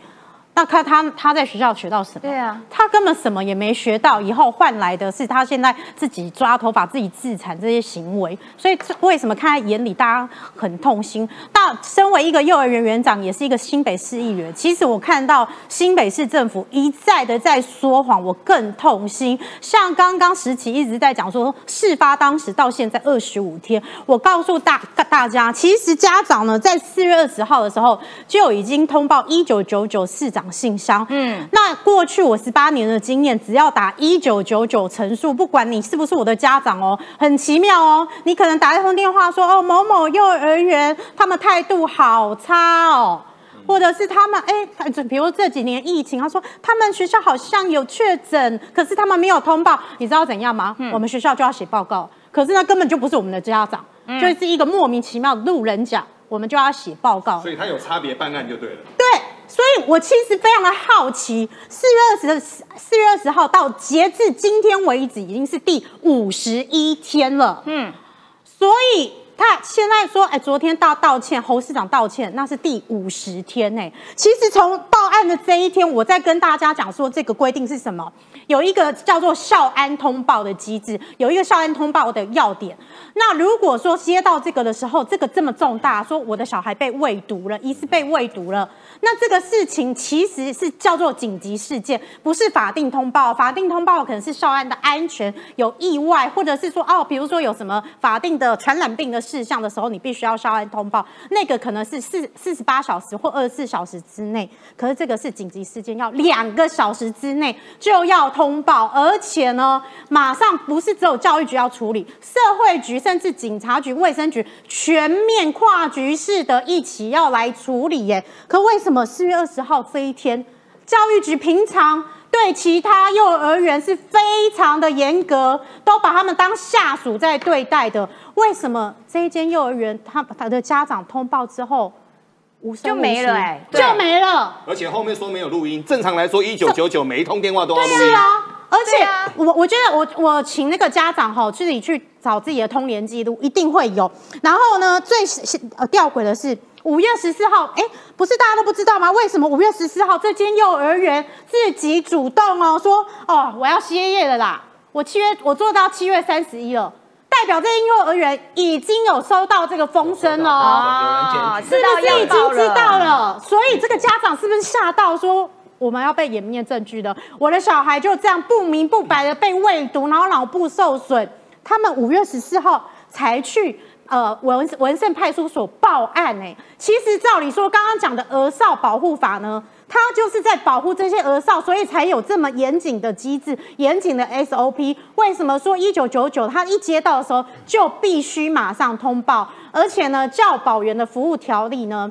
那看他他在学校学到什么？对啊，他根本什么也没学到，以后换来的是他现在自己抓头发、自己自残这些行为。所以为什么看在眼里，大家很痛心？那身为一个幼儿园园长，也是一个新北市议员，其实我看到新北市政府一再的在说谎，我更痛心。像刚刚时期一直在讲说，事发当时到现在二十五天，我告诉大大家，其实家长呢在四月二十号的时候就已经通报一九九九市长。信箱，嗯，那过去我十八年的经验，只要打一九九九陈述，不管你是不是我的家长哦，很奇妙哦，你可能打一通电话说哦某某幼儿园他们态度好差哦，或者是他们哎，比如这几年疫情，他说他们学校好像有确诊，可是他们没有通报，你知道怎样吗？我们学校就要写报告，可是那根本就不是我们的家长，就是一个莫名其妙的路人甲，我们就要写报告，所以他有差别办案就对了，对。所以，我其实非常的好奇，四月二十四月二十号到截至今天为止，已经是第五十一天了。嗯，所以他现在说，哎，昨天道道歉，侯市长道歉，那是第五十天呢。其实从报案的这一天，我在跟大家讲说，这个规定是什么？有一个叫做校安通报的机制，有一个校安通报的要点。那如果说接到这个的时候，这个这么重大，说我的小孩被喂毒了，疑似被喂毒了。那这个事情其实是叫做紧急事件，不是法定通报。法定通报可能是少安的安全有意外，或者是说哦，比如说有什么法定的传染病的事项的时候，你必须要稍安通报。那个可能是四四十八小时或二十四小时之内，可是这个是紧急事件，要两个小时之内就要通报，而且呢，马上不是只有教育局要处理，社会局甚至警察局、卫生局全面跨局式的一起要来处理耶。可为什么四月二十号这一天，教育局平常对其他幼儿园是非常的严格，都把他们当下属在对待的？为什么这一间幼儿园，他他的家长通报之后，就没了哎，就没了。而且后面说没有录音，正常来说一九九九每一通电话都要录音。对啊，而且我我觉得我我请那个家长哈自己去找自己的通联记录，一定会有。然后呢，最呃吊诡的是。五月十四号，哎，不是大家都不知道吗？为什么五月十四号这间幼儿园自己主动哦说哦我要歇业了啦？我七月我做到七月三十一了，代表这间幼儿园已经有收到这个风声了哦，是不是已经知道了？所以这个家长是不是吓到说我们要被湮灭证据的？我的小孩就这样不明不白的被喂毒，然后脑部受损，他们五月十四号才去。呃，文文胜派出所报案呢。其实照理说，刚刚讲的鹅少保护法呢，它就是在保护这些鹅少，所以才有这么严谨的机制、严谨的 SOP。为什么说一九九九他一接到的时候就必须马上通报？而且呢，教保员的服务条例呢？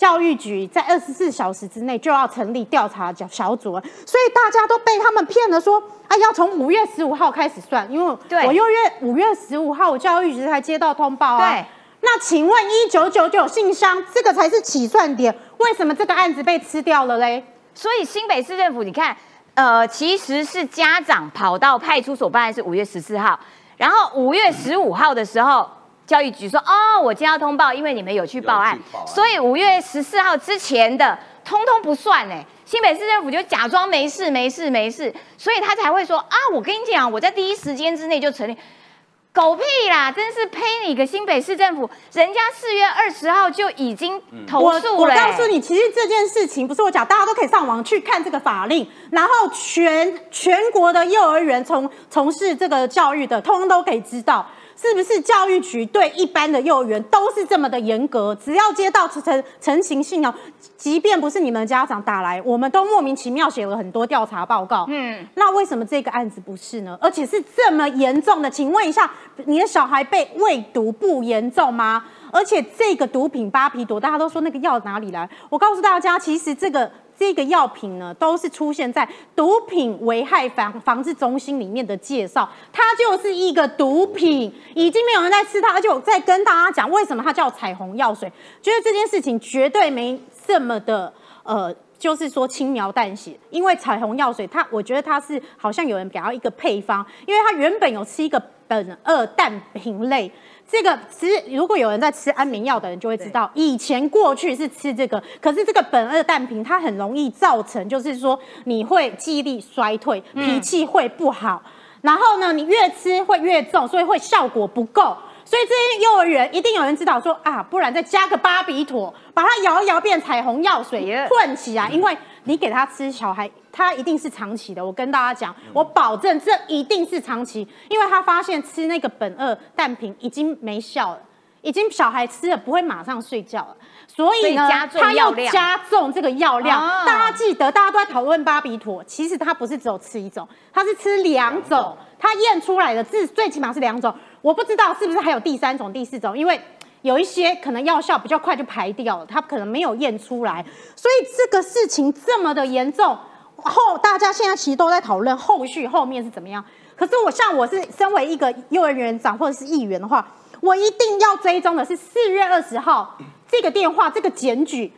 教育局在二十四小时之内就要成立调查小小组了，所以大家都被他们骗了，说啊要从五月十五号开始算，因为我又月五月十五号我教育局才接到通报啊。那请问一九九九信箱这个才是起算点，为什么这个案子被吃掉了嘞？所以新北市政府，你看，呃，其实是家长跑到派出所办案是五月十四号，然后五月十五号的时候。教育局说：“哦，我今天要通报，因为你们有去报案，所以五月十四号之前的通通不算哎。新北市政府就假装没事没事没事，所以他才会说啊，我跟你讲，我在第一时间之内就成立。狗屁啦！真是呸你个新北市政府，人家四月二十号就已经投诉了。我告诉你，其实这件事情不是我讲，大家都可以上网去看这个法令，然后全全国的幼儿园从从事这个教育的，通通都可以知道。是不是教育局对一般的幼儿园都是这么的严格？只要接到成成型信哦，即便不是你们家长打来，我们都莫名其妙写了很多调查报告。嗯，那为什么这个案子不是呢？而且是这么严重的？请问一下，你的小孩被喂毒不严重吗？而且这个毒品巴皮朵，大家都说那个药哪里来？我告诉大家，其实这个。这个药品呢，都是出现在毒品危害防防治中心里面的介绍，它就是一个毒品，已经没有人在吃它，而且我在跟大家讲为什么它叫彩虹药水，觉得这件事情绝对没这么的呃，就是说轻描淡写，因为彩虹药水它，我觉得它是好像有人给它一个配方，因为它原本有吃一个苯二氮平类。这个其实，如果有人在吃安眠药的人就会知道，以前过去是吃这个，可是这个苯二氮平它很容易造成，就是说你会记忆力衰退，脾气会不好，然后呢，你越吃会越重，所以会效果不够。所以这些幼儿园一定有人知道说啊，不然再加个巴比妥，把它摇一摇变彩虹药水混起来，因为你给他吃小孩。它一定是长期的，我跟大家讲，我保证这一定是长期，因为他发现吃那个苯二氮平已经没效了，已经小孩吃了不会马上睡觉了，所以呢，他要加重这个药量。大家记得，大家都在讨论巴比妥，其实他不是只有吃一种，他是吃两种，他验出来的至最起码是两种，我不知道是不是还有第三种、第四种，因为有一些可能药效比较快就排掉了，他可能没有验出来，所以这个事情这么的严重。后大家现在其实都在讨论后续后面是怎么样，可是我像我是身为一个幼儿园长或者是议员的话，我一定要追踪的是四月二十号这个电话这个检举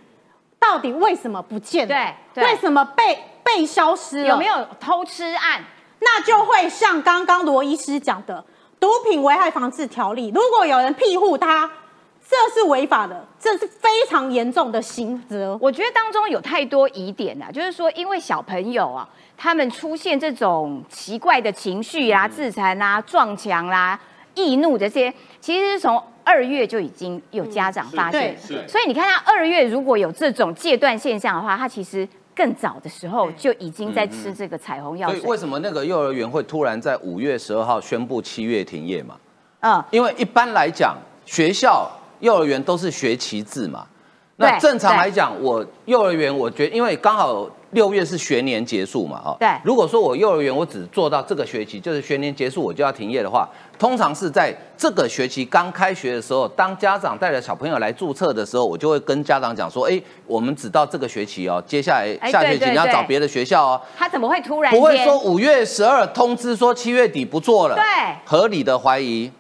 到底为什么不见？对，为什么被被消失了？有没有偷吃案？那就会像刚刚罗医师讲的毒品危害防治条例，如果有人庇护他。这是违法的，这是非常严重的刑责。我觉得当中有太多疑点了，就是说，因为小朋友啊，他们出现这种奇怪的情绪啊，自残啊、撞墙啦、易怒这些，其实是从二月就已经有家长发现。所以你看，他二月如果有这种戒断现象的话，他其实更早的时候就已经在吃这个彩虹药。所以为什么那个幼儿园会突然在五月十二号宣布七月停业嘛？嗯，因为一般来讲学校。幼儿园都是学期制嘛，那正常来讲，我幼儿园我觉得，因为刚好六月是学年结束嘛，哈。对。如果说我幼儿园我只做到这个学期，就是学年结束我就要停业的话，通常是在这个学期刚开学的时候，当家长带着小朋友来注册的时候，我就会跟家长讲说，哎，我们只到这个学期哦，接下来下学期你要找别的学校哦。他怎么会突然？不会说五月十二通知说七月底不做了。对。合理的怀疑，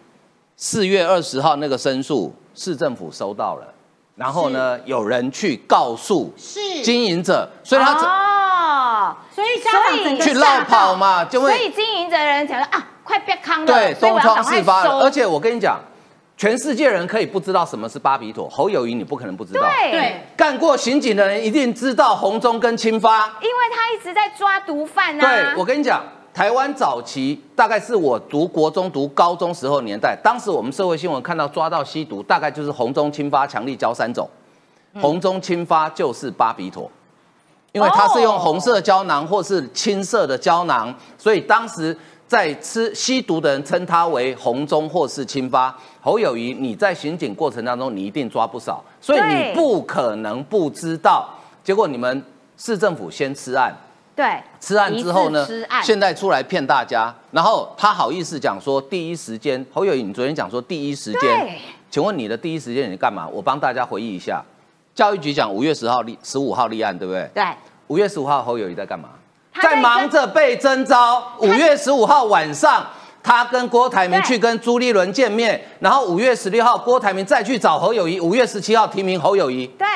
四月二十号那个申诉。市政府收到了，然后呢，有人去告诉是经营者，所以他哦，所以家长去绕跑嘛，就会所以经营者的人讲说啊，快别康了，对，东窗事发了。而且我跟你讲，全世界人可以不知道什么是巴比妥，侯友谊你不可能不知道，对，干过刑警的人一定知道红中跟青发，因为他一直在抓毒贩啊。对，我跟你讲。台湾早期大概是我读国中、读高中时候年代，当时我们社会新闻看到抓到吸毒，大概就是红中、青发、强力胶三种。红中、青发就是巴比妥，因为它是用红色胶囊或是青色的胶囊，所以当时在吃吸毒的人称它为红中或是青发。侯友谊，你在刑警过程当中你一定抓不少，所以你不可能不知道。结果你们市政府先吃案。对，吃案之后呢？现在出来骗大家，然后他好意思讲说第一时间，侯友谊，你昨天讲说第一时间，请问你的第一时间你干嘛？我帮大家回忆一下，教育局讲五月十号立十五号立案，对不对？对，五月十五号侯友谊在干嘛？在忙着被征召。五月十五号晚上，他跟郭台铭去跟朱立伦见面，然后五月十六号郭台铭再去找侯友谊，五月十七号提名侯友谊。对，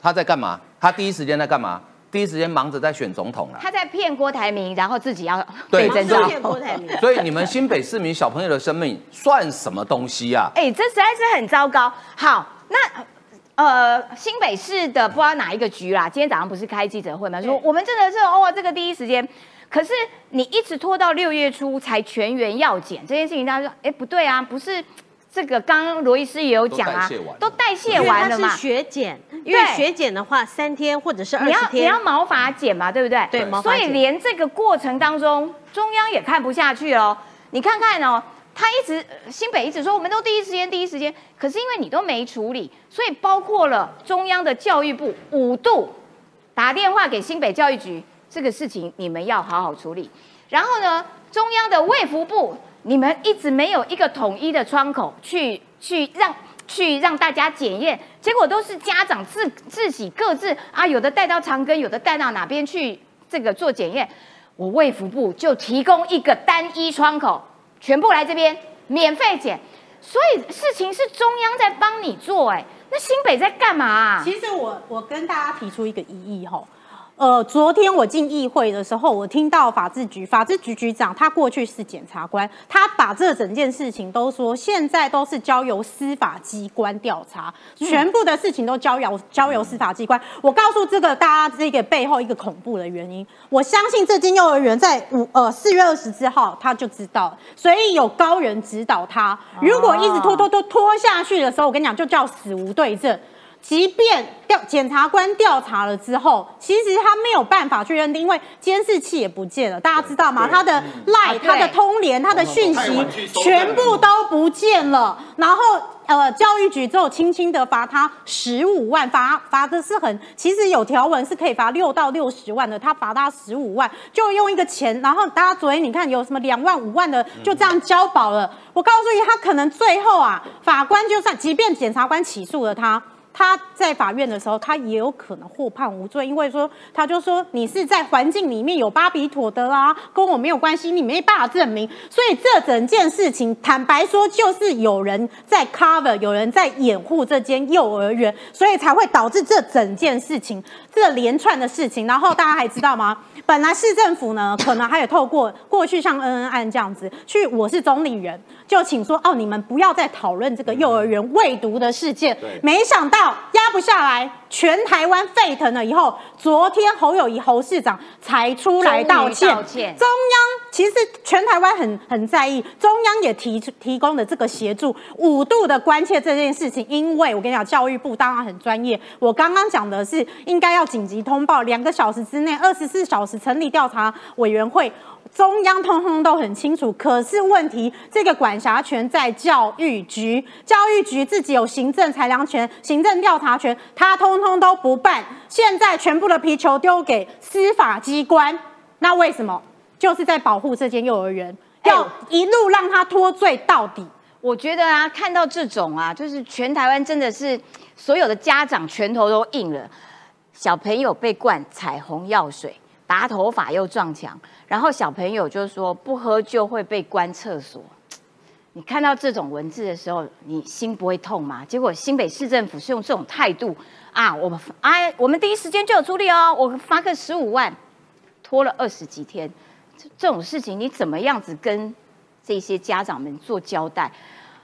他在干嘛？他第一时间在干嘛？第一时间忙着在选总统了，他在骗郭台铭，然后自己要被征召。骗郭台铭，所以你们新北市民小朋友的生命算什么东西啊？哎，这实在是很糟糕。好，那呃，新北市的不知道哪一个局啦，今天早上不是开记者会吗？说我们真的是哦，这个第一时间，可是你一直拖到六月初才全员要检这件事情，大家说，哎，不对啊，不是这个，刚刚罗医师也有讲啊，都代谢完了嘛，是血检，因为血检的话三天或者是二十天，你要毛发检嘛，对不对？对，所以连这个过程当中，中央也看不下去哦，你看看哦。他一直新北一直说我们都第一时间第一时间，可是因为你都没处理，所以包括了中央的教育部五度打电话给新北教育局，这个事情你们要好好处理。然后呢，中央的卫福部你们一直没有一个统一的窗口去去让去让大家检验，结果都是家长自自己各自啊，有的带到长庚，有的带到哪边去这个做检验，我卫福部就提供一个单一窗口。全部来这边免费检，所以事情是中央在帮你做，哎，那新北在干嘛？其实我我跟大家提出一个疑义哈。呃，昨天我进议会的时候，我听到法制局法制局局长，他过去是检察官，他把这整件事情都说，现在都是交由司法机关调查，全部的事情都交由交由司法机关。我告诉这个大家，这个背后一个恐怖的原因，我相信这间幼儿园在五呃四月二十四号他就知道，所以有高人指导他。如果一直拖拖拖拖下去的时候，我跟你讲，就叫死无对证。即便调检察官调查了之后，其实他没有办法去认定，因为监视器也不见了，大家知道吗？他的 line、他的通联、他的讯息全部都不见了。然后，呃，教育局只有轻轻的罚他十五万，罚罚的是很，其实有条文是可以罚六到六十万的，他罚他十五万，就用一个钱。然后大家昨天你看有什么两万、五万的，就这样交保了。我告诉你，他可能最后啊，法官就算即便检察官起诉了他。他在法院的时候，他也有可能获判无罪，因为说他就说你是在环境里面有巴比妥的啦，跟我没有关系，你没办法证明。所以这整件事情，坦白说，就是有人在 cover，有人在掩护这间幼儿园，所以才会导致这整件事情，这连串的事情。然后大家还知道吗？本来市政府呢，可能还有透过过去像恩恩案这样子去，我是总理人，就请说哦，你们不要再讨论这个幼儿园未读的事件。没想到。压不下来，全台湾沸腾了以后，昨天侯友谊侯市长才出来道歉。中央其实全台湾很很在意，中央也提提供的这个协助，五度的关切这件事情。因为我跟你讲，教育部当然很专业。我刚刚讲的是应该要紧急通报，两个小时之内，二十四小时成立调查委员会。中央通通都很清楚，可是问题这个管辖权在教育局，教育局自己有行政裁量权、行政调查权，他通通都不办，现在全部的皮球丢给司法机关，那为什么？就是在保护这间幼儿园，要一路让他脱罪到底。我觉得啊，看到这种啊，就是全台湾真的是所有的家长拳头都硬了，小朋友被灌彩虹药水。拔头发又撞墙，然后小朋友就说不喝就会被关厕所。你看到这种文字的时候，你心不会痛吗？结果新北市政府是用这种态度啊，我们哎，我们第一时间就有处理哦，我发个十五万，拖了二十几天，这这种事情你怎么样子跟这些家长们做交代？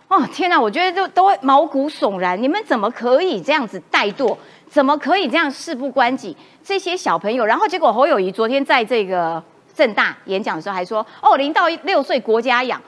哦天哪，我觉得都都会毛骨悚然，你们怎么可以这样子怠惰？怎么可以这样事不关己？这些小朋友，然后结果侯友谊昨天在这个正大演讲的时候还说：“哦，零到六岁国家养，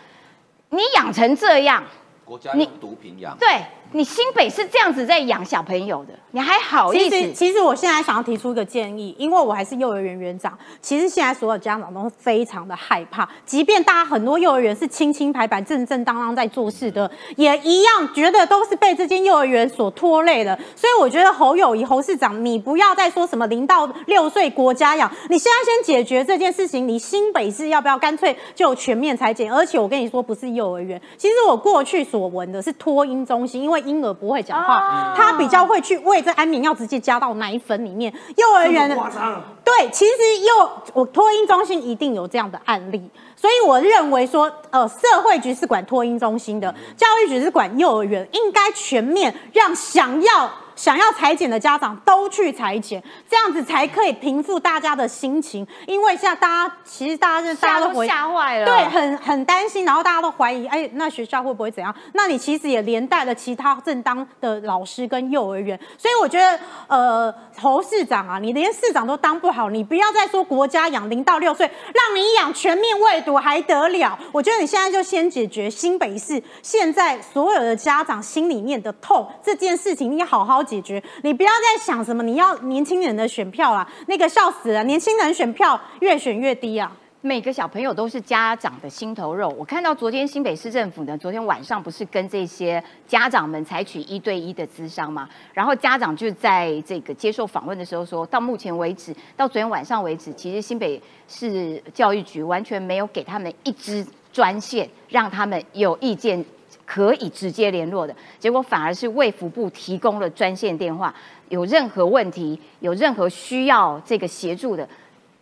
你养成这样，国家用毒品养。”对。你新北是这样子在养小朋友的，你还好意思？其实，我现在想要提出一个建议，因为我还是幼儿园园长。其实现在所有家长都非常的害怕，即便大家很多幼儿园是清清白白、正正当当在做事的，也一样觉得都是被这间幼儿园所拖累了。所以我觉得侯友谊侯市长，你不要再说什么零到六岁国家养，你现在先解决这件事情。你新北市要不要干脆就全面裁剪？而且我跟你说，不是幼儿园，其实我过去所闻的是托婴中心，因为。婴儿不会讲话，他比较会去喂这安眠药，直接加到奶粉里面。幼儿园夸张，对，其实幼我托婴中心一定有这样的案例，所以我认为说，呃，社会局是管托婴中心的，教育局是管幼儿园，应该全面让想要想要裁剪的家长都去裁剪，这样子才可以平复大家的心情。因为现在大家其实大家是大家都吓坏了，对，很很担心，然后大家都怀疑，哎，那学校会不会怎样？那你其实也连带了其他正当的老师跟幼儿园。所以我觉得，呃，侯市长啊，你连市长都当不好，你不要再说国家养零到六岁，让你养全面喂读还得了？我觉得你现在就先解决新北市现在所有的家长心里面的痛这件事情，你好好解决。你不要再想什么你要年轻人的选票啊，那个笑死了，年轻人选票越选越低啊。每个小朋友都是家长的心头肉。我看到昨天新北市政府呢，昨天晚上不是跟这些家长们采取一对一的咨商吗？然后家长就在这个接受访问的时候说，到目前为止，到昨天晚上为止，其实新北市教育局完全没有给他们一支专线，让他们有意见可以直接联络的。结果反而是卫福部提供了专线电话，有任何问题，有任何需要这个协助的。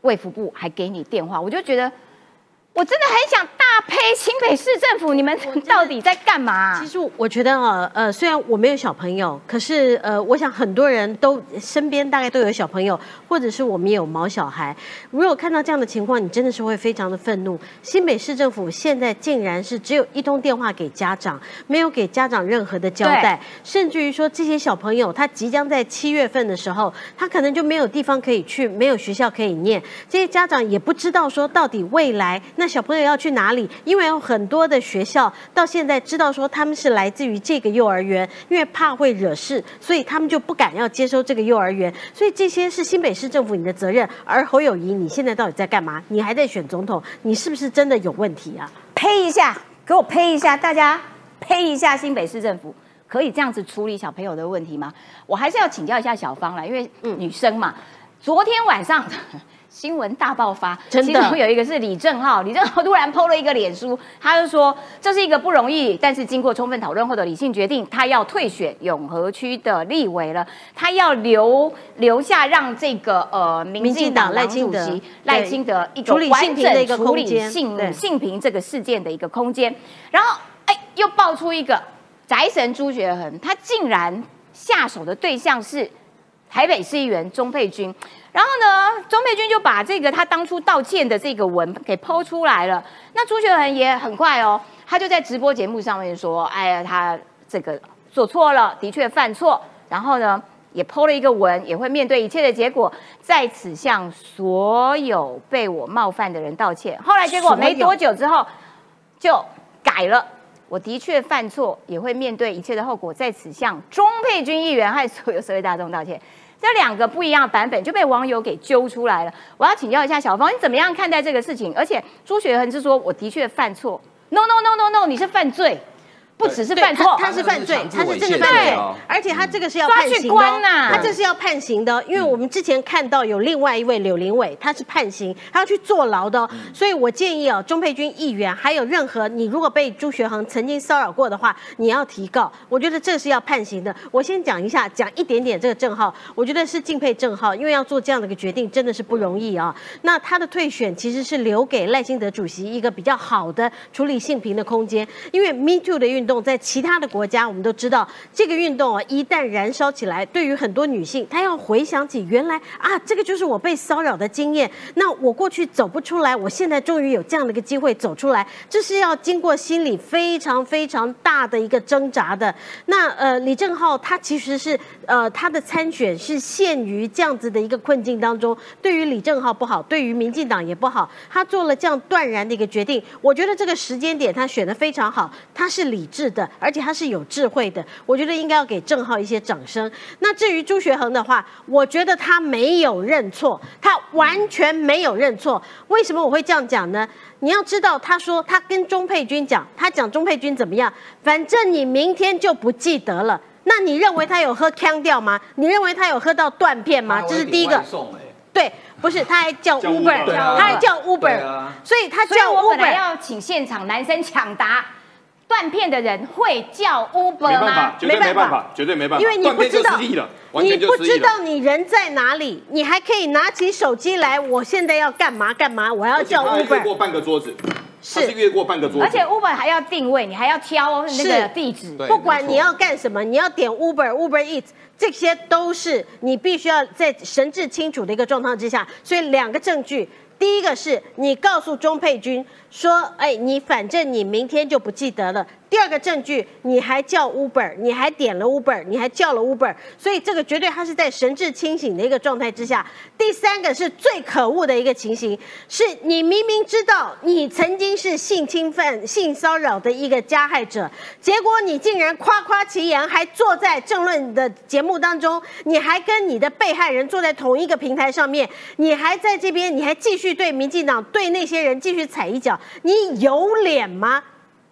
卫福部还给你电话，我就觉得我真的很想大呸新北市政府，你们到底在干嘛？其实我觉得啊，呃，虽然我没有小朋友，可是呃，我想很多人都身边大概都有小朋友，或者是我们也有毛小孩。如果看到这样的情况，你真的是会非常的愤怒。新北市政府现在竟然是只有一通电话给家长，没有给家长任何的交代，甚至于说这些小朋友他即将在七月份的时候，他可能就没有地方可以去，没有学校可以念。这些家长也不知道说到底未来那小朋友要去哪里，因为有很多的学校到现在知道说他们是来自于这个幼儿园，因为怕会惹事，所以他们就不敢要接收这个幼儿园。所以这些是新北市政府你的责任。而侯友谊，你现在到底在干嘛？你还在选总统？你是不是真的有问题啊？呸一下，给我呸一下！大家呸一下！新北市政府可以这样子处理小朋友的问题吗？我还是要请教一下小芳了，因为女生嘛，昨天晚上。新闻大爆发，真的。其中有一个是李正浩，李正浩突然 PO 了一个脸书，他就说这是一个不容易，但是经过充分讨论后的理性决定，他要退选永和区的立委了，他要留留下让这个呃民进党赖清德赖清德一个完整的一个处理性性平这个事件的一个空间。然后哎，又爆出一个宅神朱学恒，他竟然下手的对象是台北市议员钟佩君。然后呢，钟佩君就把这个他当初道歉的这个文给剖出来了。那朱学恒也很快哦，他就在直播节目上面说：“哎呀，他这个做错了，的确犯错。然后呢，也剖了一个文，也会面对一切的结果，在此向所有被我冒犯的人道歉。”后来结果没多久之后就改了，我的确犯错，也会面对一切的后果，在此向钟佩君议员和所有社会大众道歉。这两个不一样的版本就被网友给揪出来了。我要请教一下小芳，你怎么样看待这个事情？而且朱雪恒是说，我的确犯错。No no no no no，你是犯罪。不只是犯错，他是犯罪，他是真的犯罪，而且他这个是要判刑的，他这是要判刑的，因为我们之前看到有另外一位柳林伟，他是判刑，他要去坐牢的，所以我建议啊，钟佩君议员还有任何你如果被朱学恒曾经骚扰过的话，你要提告，我觉得这是要判刑的。我先讲一下，讲一点点这个郑浩，我觉得是敬佩郑浩，因为要做这样的一个决定真的是不容易啊。那他的退选其实是留给赖清德主席一个比较好的处理性平的空间，因为 Me Too 的运。动在其他的国家，我们都知道这个运动啊，一旦燃烧起来，对于很多女性，她要回想起原来啊，这个就是我被骚扰的经验。那我过去走不出来，我现在终于有这样的一个机会走出来，这是要经过心理非常非常大的一个挣扎的。那呃，李正浩他其实是呃，他的参选是陷于这样子的一个困境当中，对于李正浩不好，对于民进党也不好。他做了这样断然的一个决定，我觉得这个时间点他选的非常好，他是理。智的，而且他是有智慧的，我觉得应该要给郑浩一些掌声。那至于朱学恒的话，我觉得他没有认错，他完全没有认错。为什么我会这样讲呢？你要知道，他说他跟钟佩君讲，他讲钟佩君怎么样，反正你明天就不记得了。那你认为他有喝腔掉吗？你认为他有喝到断片吗？这是第一个。对，不是，他还叫 Uber，他还叫 Uber，所以他叫 Uber 要请现场男生抢答。断片的人会叫 Uber 吗？绝对没办法，绝对没办法，因为你不知道，你不知道你人在哪里，你还可以拿起手机来，我现在要干嘛干嘛？我要叫 Uber。过半个桌子。它是越过半个桌子，而且 Uber 还要定位，你还要挑那个地址，不管你要干什么，你要点 Uber，Uber Eats，这些都是你必须要在神志清楚的一个状况之下，所以两个证据。第一个是你告诉钟佩君说，哎，你反正你明天就不记得了。第二个证据，你还叫 Uber，你还点了 Uber，你还叫了 Uber，所以这个绝对他是在神志清醒的一个状态之下。第三个是最可恶的一个情形，是你明明知道你曾经是性侵犯、性骚扰的一个加害者，结果你竟然夸夸其言，还坐在政论的节目当中，你还跟你的被害人坐在同一个平台上面，你还在这边，你还继续对民进党、对那些人继续踩一脚，你有脸吗？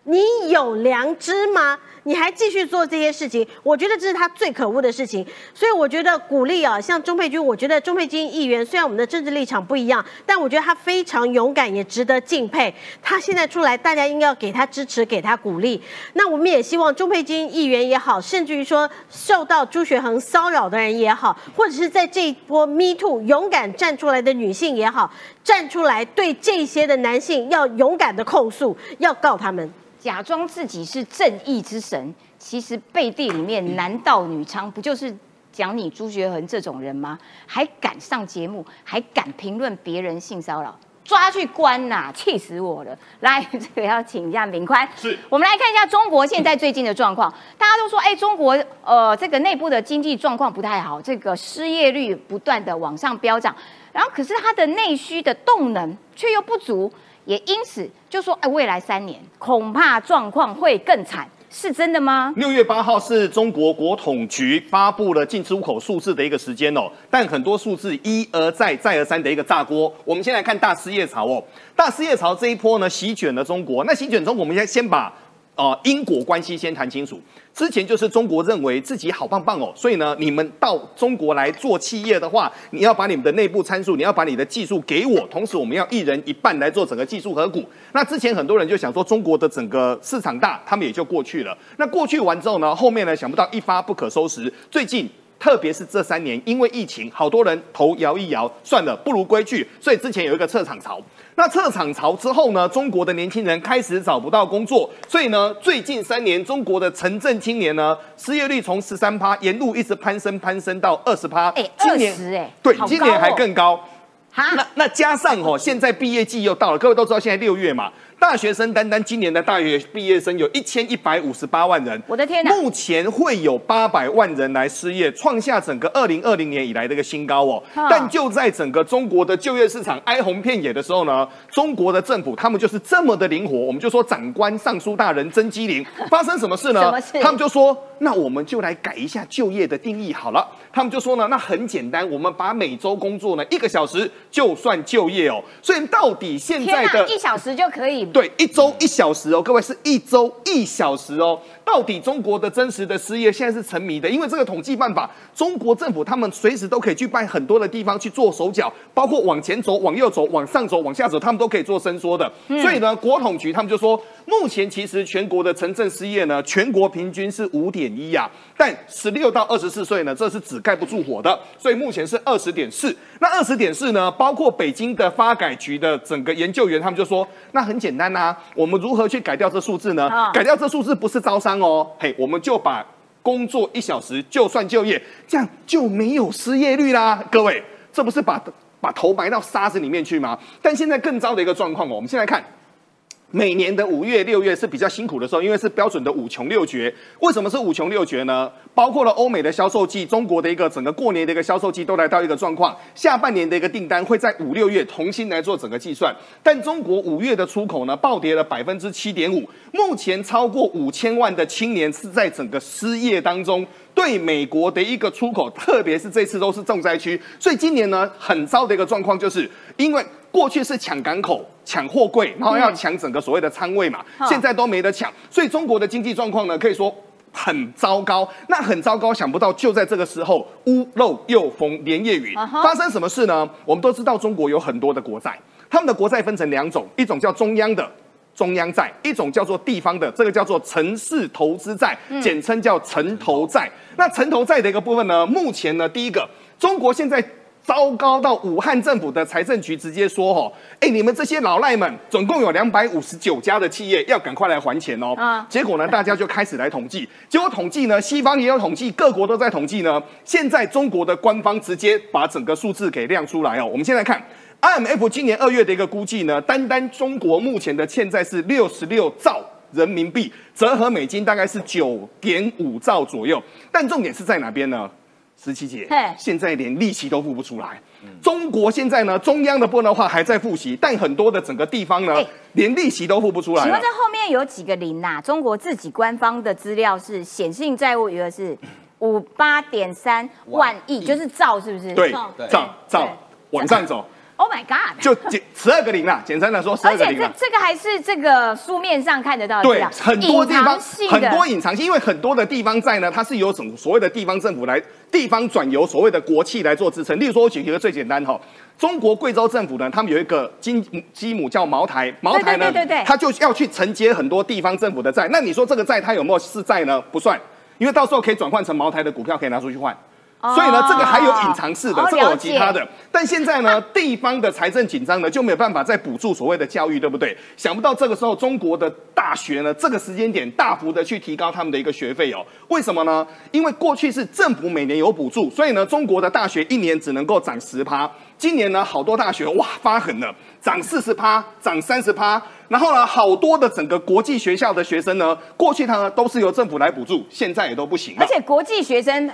你有良知吗？你还继续做这些事情？我觉得这是他最可恶的事情。所以我觉得鼓励啊，像钟佩君，我觉得钟佩君议员虽然我们的政治立场不一样，但我觉得他非常勇敢，也值得敬佩。他现在出来，大家应该要给他支持，给他鼓励。那我们也希望钟佩君议员也好，甚至于说受到朱学恒骚扰的人也好，或者是在这一波 Me Too 勇敢站出来的女性也好，站出来对这些的男性要勇敢的控诉，要告他们。假装自己是正义之神，其实背地里面男盗女娼，不就是讲你朱学恒这种人吗？还敢上节目，还敢评论别人性骚扰，抓去关呐！气死我了！来，这个要请一下明宽，是我们来看一下中国现在最近的状况。大家都说，哎，中国呃这个内部的经济状况不太好，这个失业率不断的往上飙涨，然后可是它的内需的动能却又不足。也因此就说，哎，未来三年恐怕状况会更惨，是真的吗？六月八号是中国国统局发布了进出口数字的一个时间哦，但很多数字一而再再而三的一个炸锅。我们先来看大失业潮哦，大失业潮这一波呢，席卷了中国。那席卷中国，我们先先把。哦，因果关系先谈清楚。之前就是中国认为自己好棒棒哦，所以呢，你们到中国来做企业的话，你要把你们的内部参数，你要把你的技术给我，同时我们要一人一半来做整个技术合股。那之前很多人就想说，中国的整个市场大，他们也就过去了。那过去完之后呢，后面呢想不到一发不可收拾。最近。特别是这三年，因为疫情，好多人头摇一摇，算了，不如归去。所以之前有一个撤场潮。那撤场潮之后呢，中国的年轻人开始找不到工作。所以呢，最近三年，中国的城镇青年呢，失业率从十三趴沿路一直攀升，攀升到二十趴。哎，二十哎，对，今年还更高。那那加上哦，现在毕业季又到了，各位都知道现在六月嘛。大学生单单今年的大学毕业生有一千一百五十八万人，我的天哪！目前会有八百万人来失业，创下整个二零二零年以来的一个新高哦。但就在整个中国的就业市场哀鸿遍野的时候呢，中国的政府他们就是这么的灵活，我们就说长官尚书大人真机灵。发生什么事呢？什么事？他们就说，那我们就来改一下就业的定义好了。他们就说呢，那很简单，我们把每周工作呢一个小时就算就业哦。所以到底现在的一小时就可以？对，一周一小时哦，各位是一周一小时哦。到底中国的真实的失业现在是沉迷的，因为这个统计办法，中国政府他们随时都可以去办很多的地方去做手脚，包括往前走、往右走、往上走、往下走，他们都可以做伸缩的。所以呢，国统局他们就说，目前其实全国的城镇失业呢，全国平均是五点一呀，但十六到二十四岁呢，这是只盖不住火的，所以目前是二十点四。那二十点四呢，包括北京的发改局的整个研究员，他们就说，那很简单呐，我们如何去改掉这数字呢？改掉这数字不是招商。哦，嘿，我们就把工作一小时就算就业，这样就没有失业率啦。各位，这不是把把头埋到沙子里面去吗？但现在更糟的一个状况哦，我们先来看。每年的五月、六月是比较辛苦的时候，因为是标准的五穷六绝。为什么是五穷六绝呢？包括了欧美的销售季、中国的一个整个过年的一个销售季都来到一个状况，下半年的一个订单会在五六月重新来做整个计算。但中国五月的出口呢，暴跌了百分之七点五，目前超过五千万的青年是在整个失业当中。对美国的一个出口，特别是这次都是重灾区，所以今年呢很糟的一个状况，就是因为过去是抢港口、抢货柜，然后要抢整个所谓的仓位嘛，现在都没得抢，所以中国的经济状况呢可以说很糟糕。那很糟糕，想不到就在这个时候，屋漏又逢连夜雨，发生什么事呢？我们都知道中国有很多的国债，他们的国债分成两种，一种叫中央的。中央债一种叫做地方的，这个叫做城市投资债，简称叫城投债。那城投债的一个部分呢，目前呢，第一个，中国现在糟糕到武汉政府的财政局直接说：“哦，哎，你们这些老赖们，总共有两百五十九家的企业要赶快来还钱哦。”啊，结果呢，大家就开始来统计，结果统计呢，西方也有统计，各国都在统计呢。现在中国的官方直接把整个数字给亮出来哦。我们先来看 IMF 今年二月的一个估计呢，单单中国目前的欠债是六十六兆人民币，折合美金大概是九点五兆左右。但重点是在哪边呢？十七姐，现在连利息都付不出来。中国现在呢，中央的部分的话还在付息，但很多的整个地方呢，连利息都付不出来。请问这后面有几个零呐？中国自己官方的资料是显性债务余额是五八点三万亿，就是兆是不是？对，兆兆往上走。Oh my god！就简十二个零啦，简单的说十二个零而且这这个还是这个书面上看得到的，对，很多地方很多隐藏性，因为很多的地方债呢，它是由什么所谓的地方政府来地方转由所谓的国企来做支撑。例如说，我举一个最简单哈，中国贵州政府呢，他们有一个金基母叫茅台，茅台呢，对对对，它就要去承接很多地方政府的债。那你说这个债它有没有是债呢？不算，因为到时候可以转换成茅台的股票，可以拿出去换。所以呢，这个还有隐藏式的，这个有其他的。但现在呢，地方的财政紧张呢，就没有办法再补助所谓的教育，对不对？想不到这个时候，中国的大学呢，这个时间点大幅的去提高他们的一个学费哦。为什么呢？因为过去是政府每年有补助，所以呢，中国的大学一年只能够涨十趴。今年呢，好多大学哇发狠了，涨四十趴，涨三十趴。然后呢，好多的整个国际学校的学生呢，过去他呢都是由政府来补助，现在也都不行了。而且国际学生。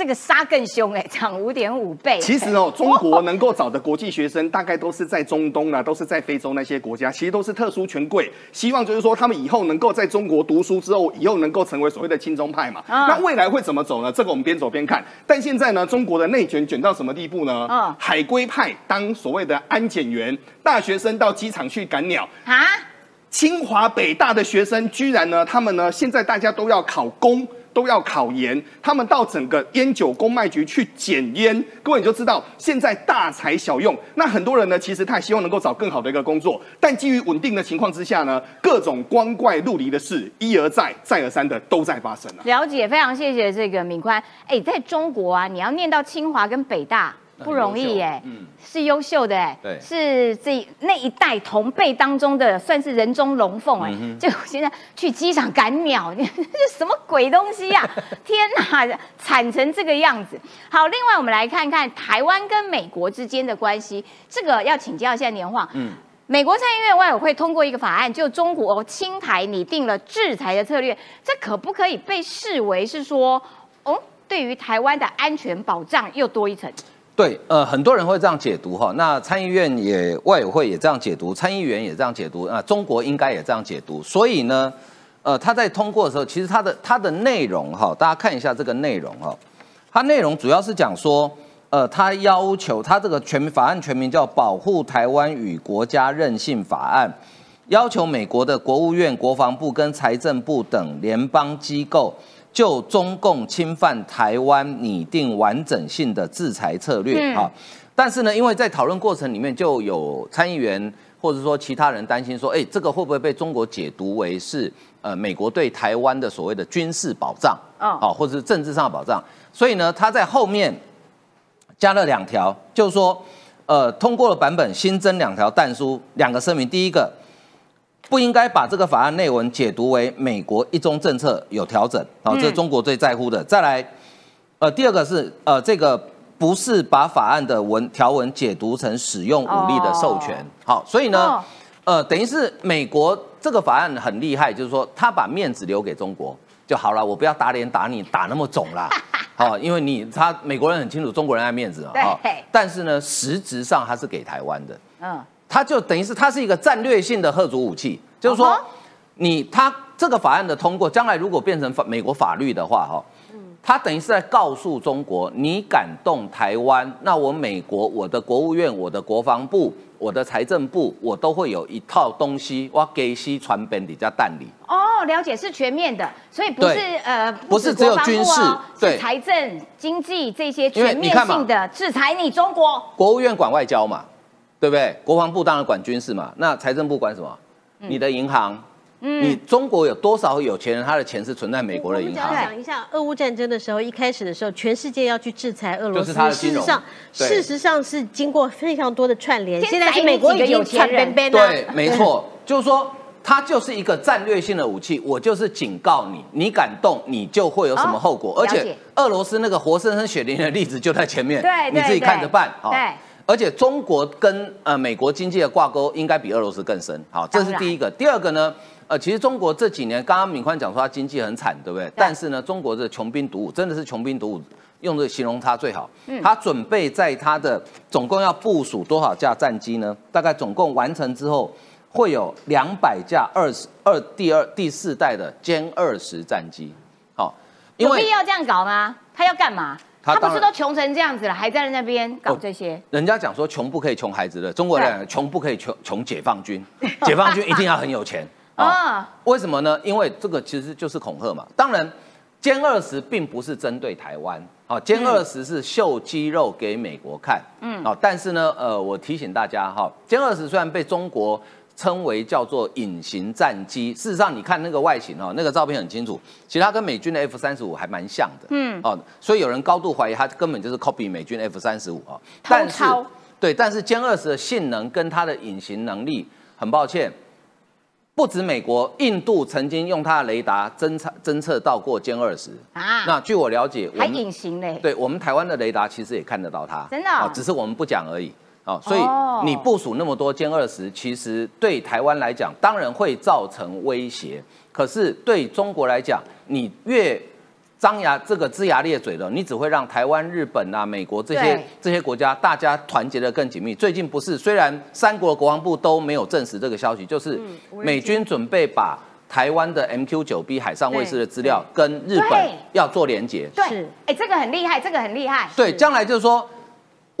这个杀更凶哎，涨五点五倍。其实哦，中国能够找的国际学生，大概都是在中东啊，都是在非洲那些国家，其实都是特殊权贵，希望就是说他们以后能够在中国读书之后，以后能够成为所谓的亲中派嘛。那未来会怎么走呢？这个我们边走边看。但现在呢，中国的内卷卷到什么地步呢？啊，海归派当所谓的安检员，大学生到机场去赶鸟啊。清华北大的学生居然呢，他们呢现在大家都要考公。都要考研，他们到整个烟酒公卖局去检烟，各位你就知道现在大材小用。那很多人呢，其实他也希望能够找更好的一个工作，但基于稳定的情况之下呢，各种光怪陆离的事一而再、再而三的都在发生了。了解，非常谢谢这个敏宽。哎，在中国啊，你要念到清华跟北大。不容易耶，是优秀的哎，是这那一代同辈当中的算是人中龙凤哎，就现在去机场赶鸟，这什么鬼东西呀？天哪，惨成这个样子。好，另外我们来看看台湾跟美国之间的关系，这个要请教一下年晃。嗯，美国参议院外委会通过一个法案，就中国青台拟定了制裁的策略，这可不可以被视为是说，哦，对于台湾的安全保障又多一层？对，呃，很多人会这样解读哈。那参议院也外委会也这样解读，参议员也这样解读，那，中国应该也这样解读。所以呢，呃，他在通过的时候，其实它的它的内容哈，大家看一下这个内容哈，它内容主要是讲说，呃，他要求他这个全法案全名叫《保护台湾与国家韧性法案》，要求美国的国务院、国防部跟财政部等联邦机构。就中共侵犯台湾拟定完整性的制裁策略啊，但是呢，因为在讨论过程里面就有参议员或者说其他人担心说，哎，这个会不会被中国解读为是呃美国对台湾的所谓的军事保障啊，或者是政治上的保障？所以呢，他在后面加了两条，就是说，呃，通过了版本新增两条弹书，两个声明，第一个。不应该把这个法案内文解读为美国一中政策有调整，好，这是中国最在乎的。再来，呃，第二个是呃，这个不是把法案的文条文解读成使用武力的授权，好，所以呢，呃，等于是美国这个法案很厉害，就是说他把面子留给中国就好了，我不要打脸打你打那么肿啦，好，因为你他美国人很清楚中国人爱面子啊，但是呢，实质上他是给台湾的，嗯。它就等于是它是一个战略性的核武武器，就是说，你它这个法案的通过，将来如果变成法美国法律的话，哈，它等于是在告诉中国，你敢动台湾，那我美国我的国务院、我的国防部、我的财政部，我都会有一套东西，我给西传本底加代理。哦，了解是全面的，所以不是呃，不是只有军事，对财政、经济这些全面性的制裁你中国。国务院管外交嘛。对不对？国防部当然管军事嘛，那财政部管什么？你的银行、嗯，你中国有多少有钱人，他的钱是存在美国的银行？我们讲一下，俄乌战争的时候，一开始的时候，全世界要去制裁俄罗斯，事实上，事实上是经过非常多的串联。现在是美国已经串边边对，没错，就是说，它就是一个战略性的武器。我就是警告你，你敢动，你就会有什么后果。而且，俄罗斯那个活生生血淋淋的例子就在前面，对，你自己看着办。对。而且中国跟呃美国经济的挂钩应该比俄罗斯更深，好，这是第一个。第二个呢，呃，其实中国这几年，刚刚敏宽讲说它经济很惨，对不对？但是呢，中国的穷兵黩武，真的是穷兵黩武，用这个形容它最好。嗯，它准备在它的总共要部署多少架战机呢？大概总共完成之后，会有两百架二十二第二第四代的歼二十战机。好，有必要这样搞吗？他要干嘛？他不是都穷成这样子了，还在那边搞这些？人家讲说穷不可以穷孩子的，中国人穷不可以穷穷解放军，解放军一定要很有钱啊？为什么呢？因为这个其实就是恐吓嘛。当然，歼二十并不是针对台湾，啊，歼二十是秀肌肉给美国看，嗯，啊，但是呢，呃，我提醒大家哈，歼二十虽然被中国。称为叫做隐形战机，事实上你看那个外形哦，那个照片很清楚，其实它跟美军的 F 三十五还蛮像的，嗯，哦，所以有人高度怀疑它根本就是 copy 美军 F 三十五啊，但是对，但是歼二十的性能跟它的隐形能力，很抱歉，不止美国，印度曾经用它的雷达侦测侦测到过歼二十。啊，那据我了解，还隐形嘞，对我们台湾的雷达其实也看得到它，真的，只是我们不讲而已。哦，所以你部署那么多歼二十，其实对台湾来讲，当然会造成威胁。可是对中国来讲，你越张牙这个龇牙咧嘴的，你只会让台湾、日本啊、美国这些这些国家大家团结的更紧密。最近不是，虽然三国国防部都没有证实这个消息，就是美军准备把台湾的 MQ 九 B 海上卫士的资料跟日本要做连接。对，哎，这个很厉害，这个很厉害。对，将来就是说。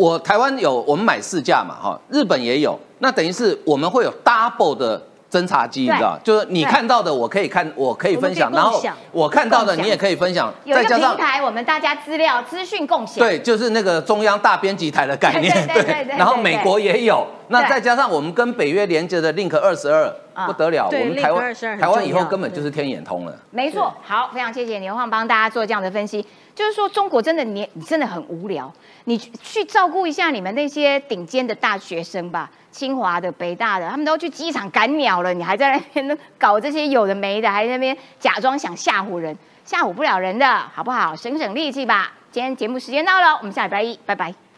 我台湾有，我们买四架嘛，哈，日本也有，那等于是我们会有 double 的侦察机，你知道，就是你看到的，我可以看，我可以分享，然后我看到的你也可以分享，再加上平台，我们大家资料资讯共享，对，就是那个中央大编辑台的概念，对对对，然后美国也有，那再加上我们跟北约连接的 Link 二十二，不得了，我们台湾台湾以后根本就是天眼通了，没错，好，非常谢谢牛晃帮大家做这样的分析。就是说，中国真的你你真的很无聊，你去照顾一下你们那些顶尖的大学生吧，清华的、北大的，他们都去机场赶鸟了，你还在那边搞这些有的没的，还在那边假装想吓唬人，吓唬不了人的，好不好？省省力气吧。今天节目时间到了，我们下礼拜一，拜拜。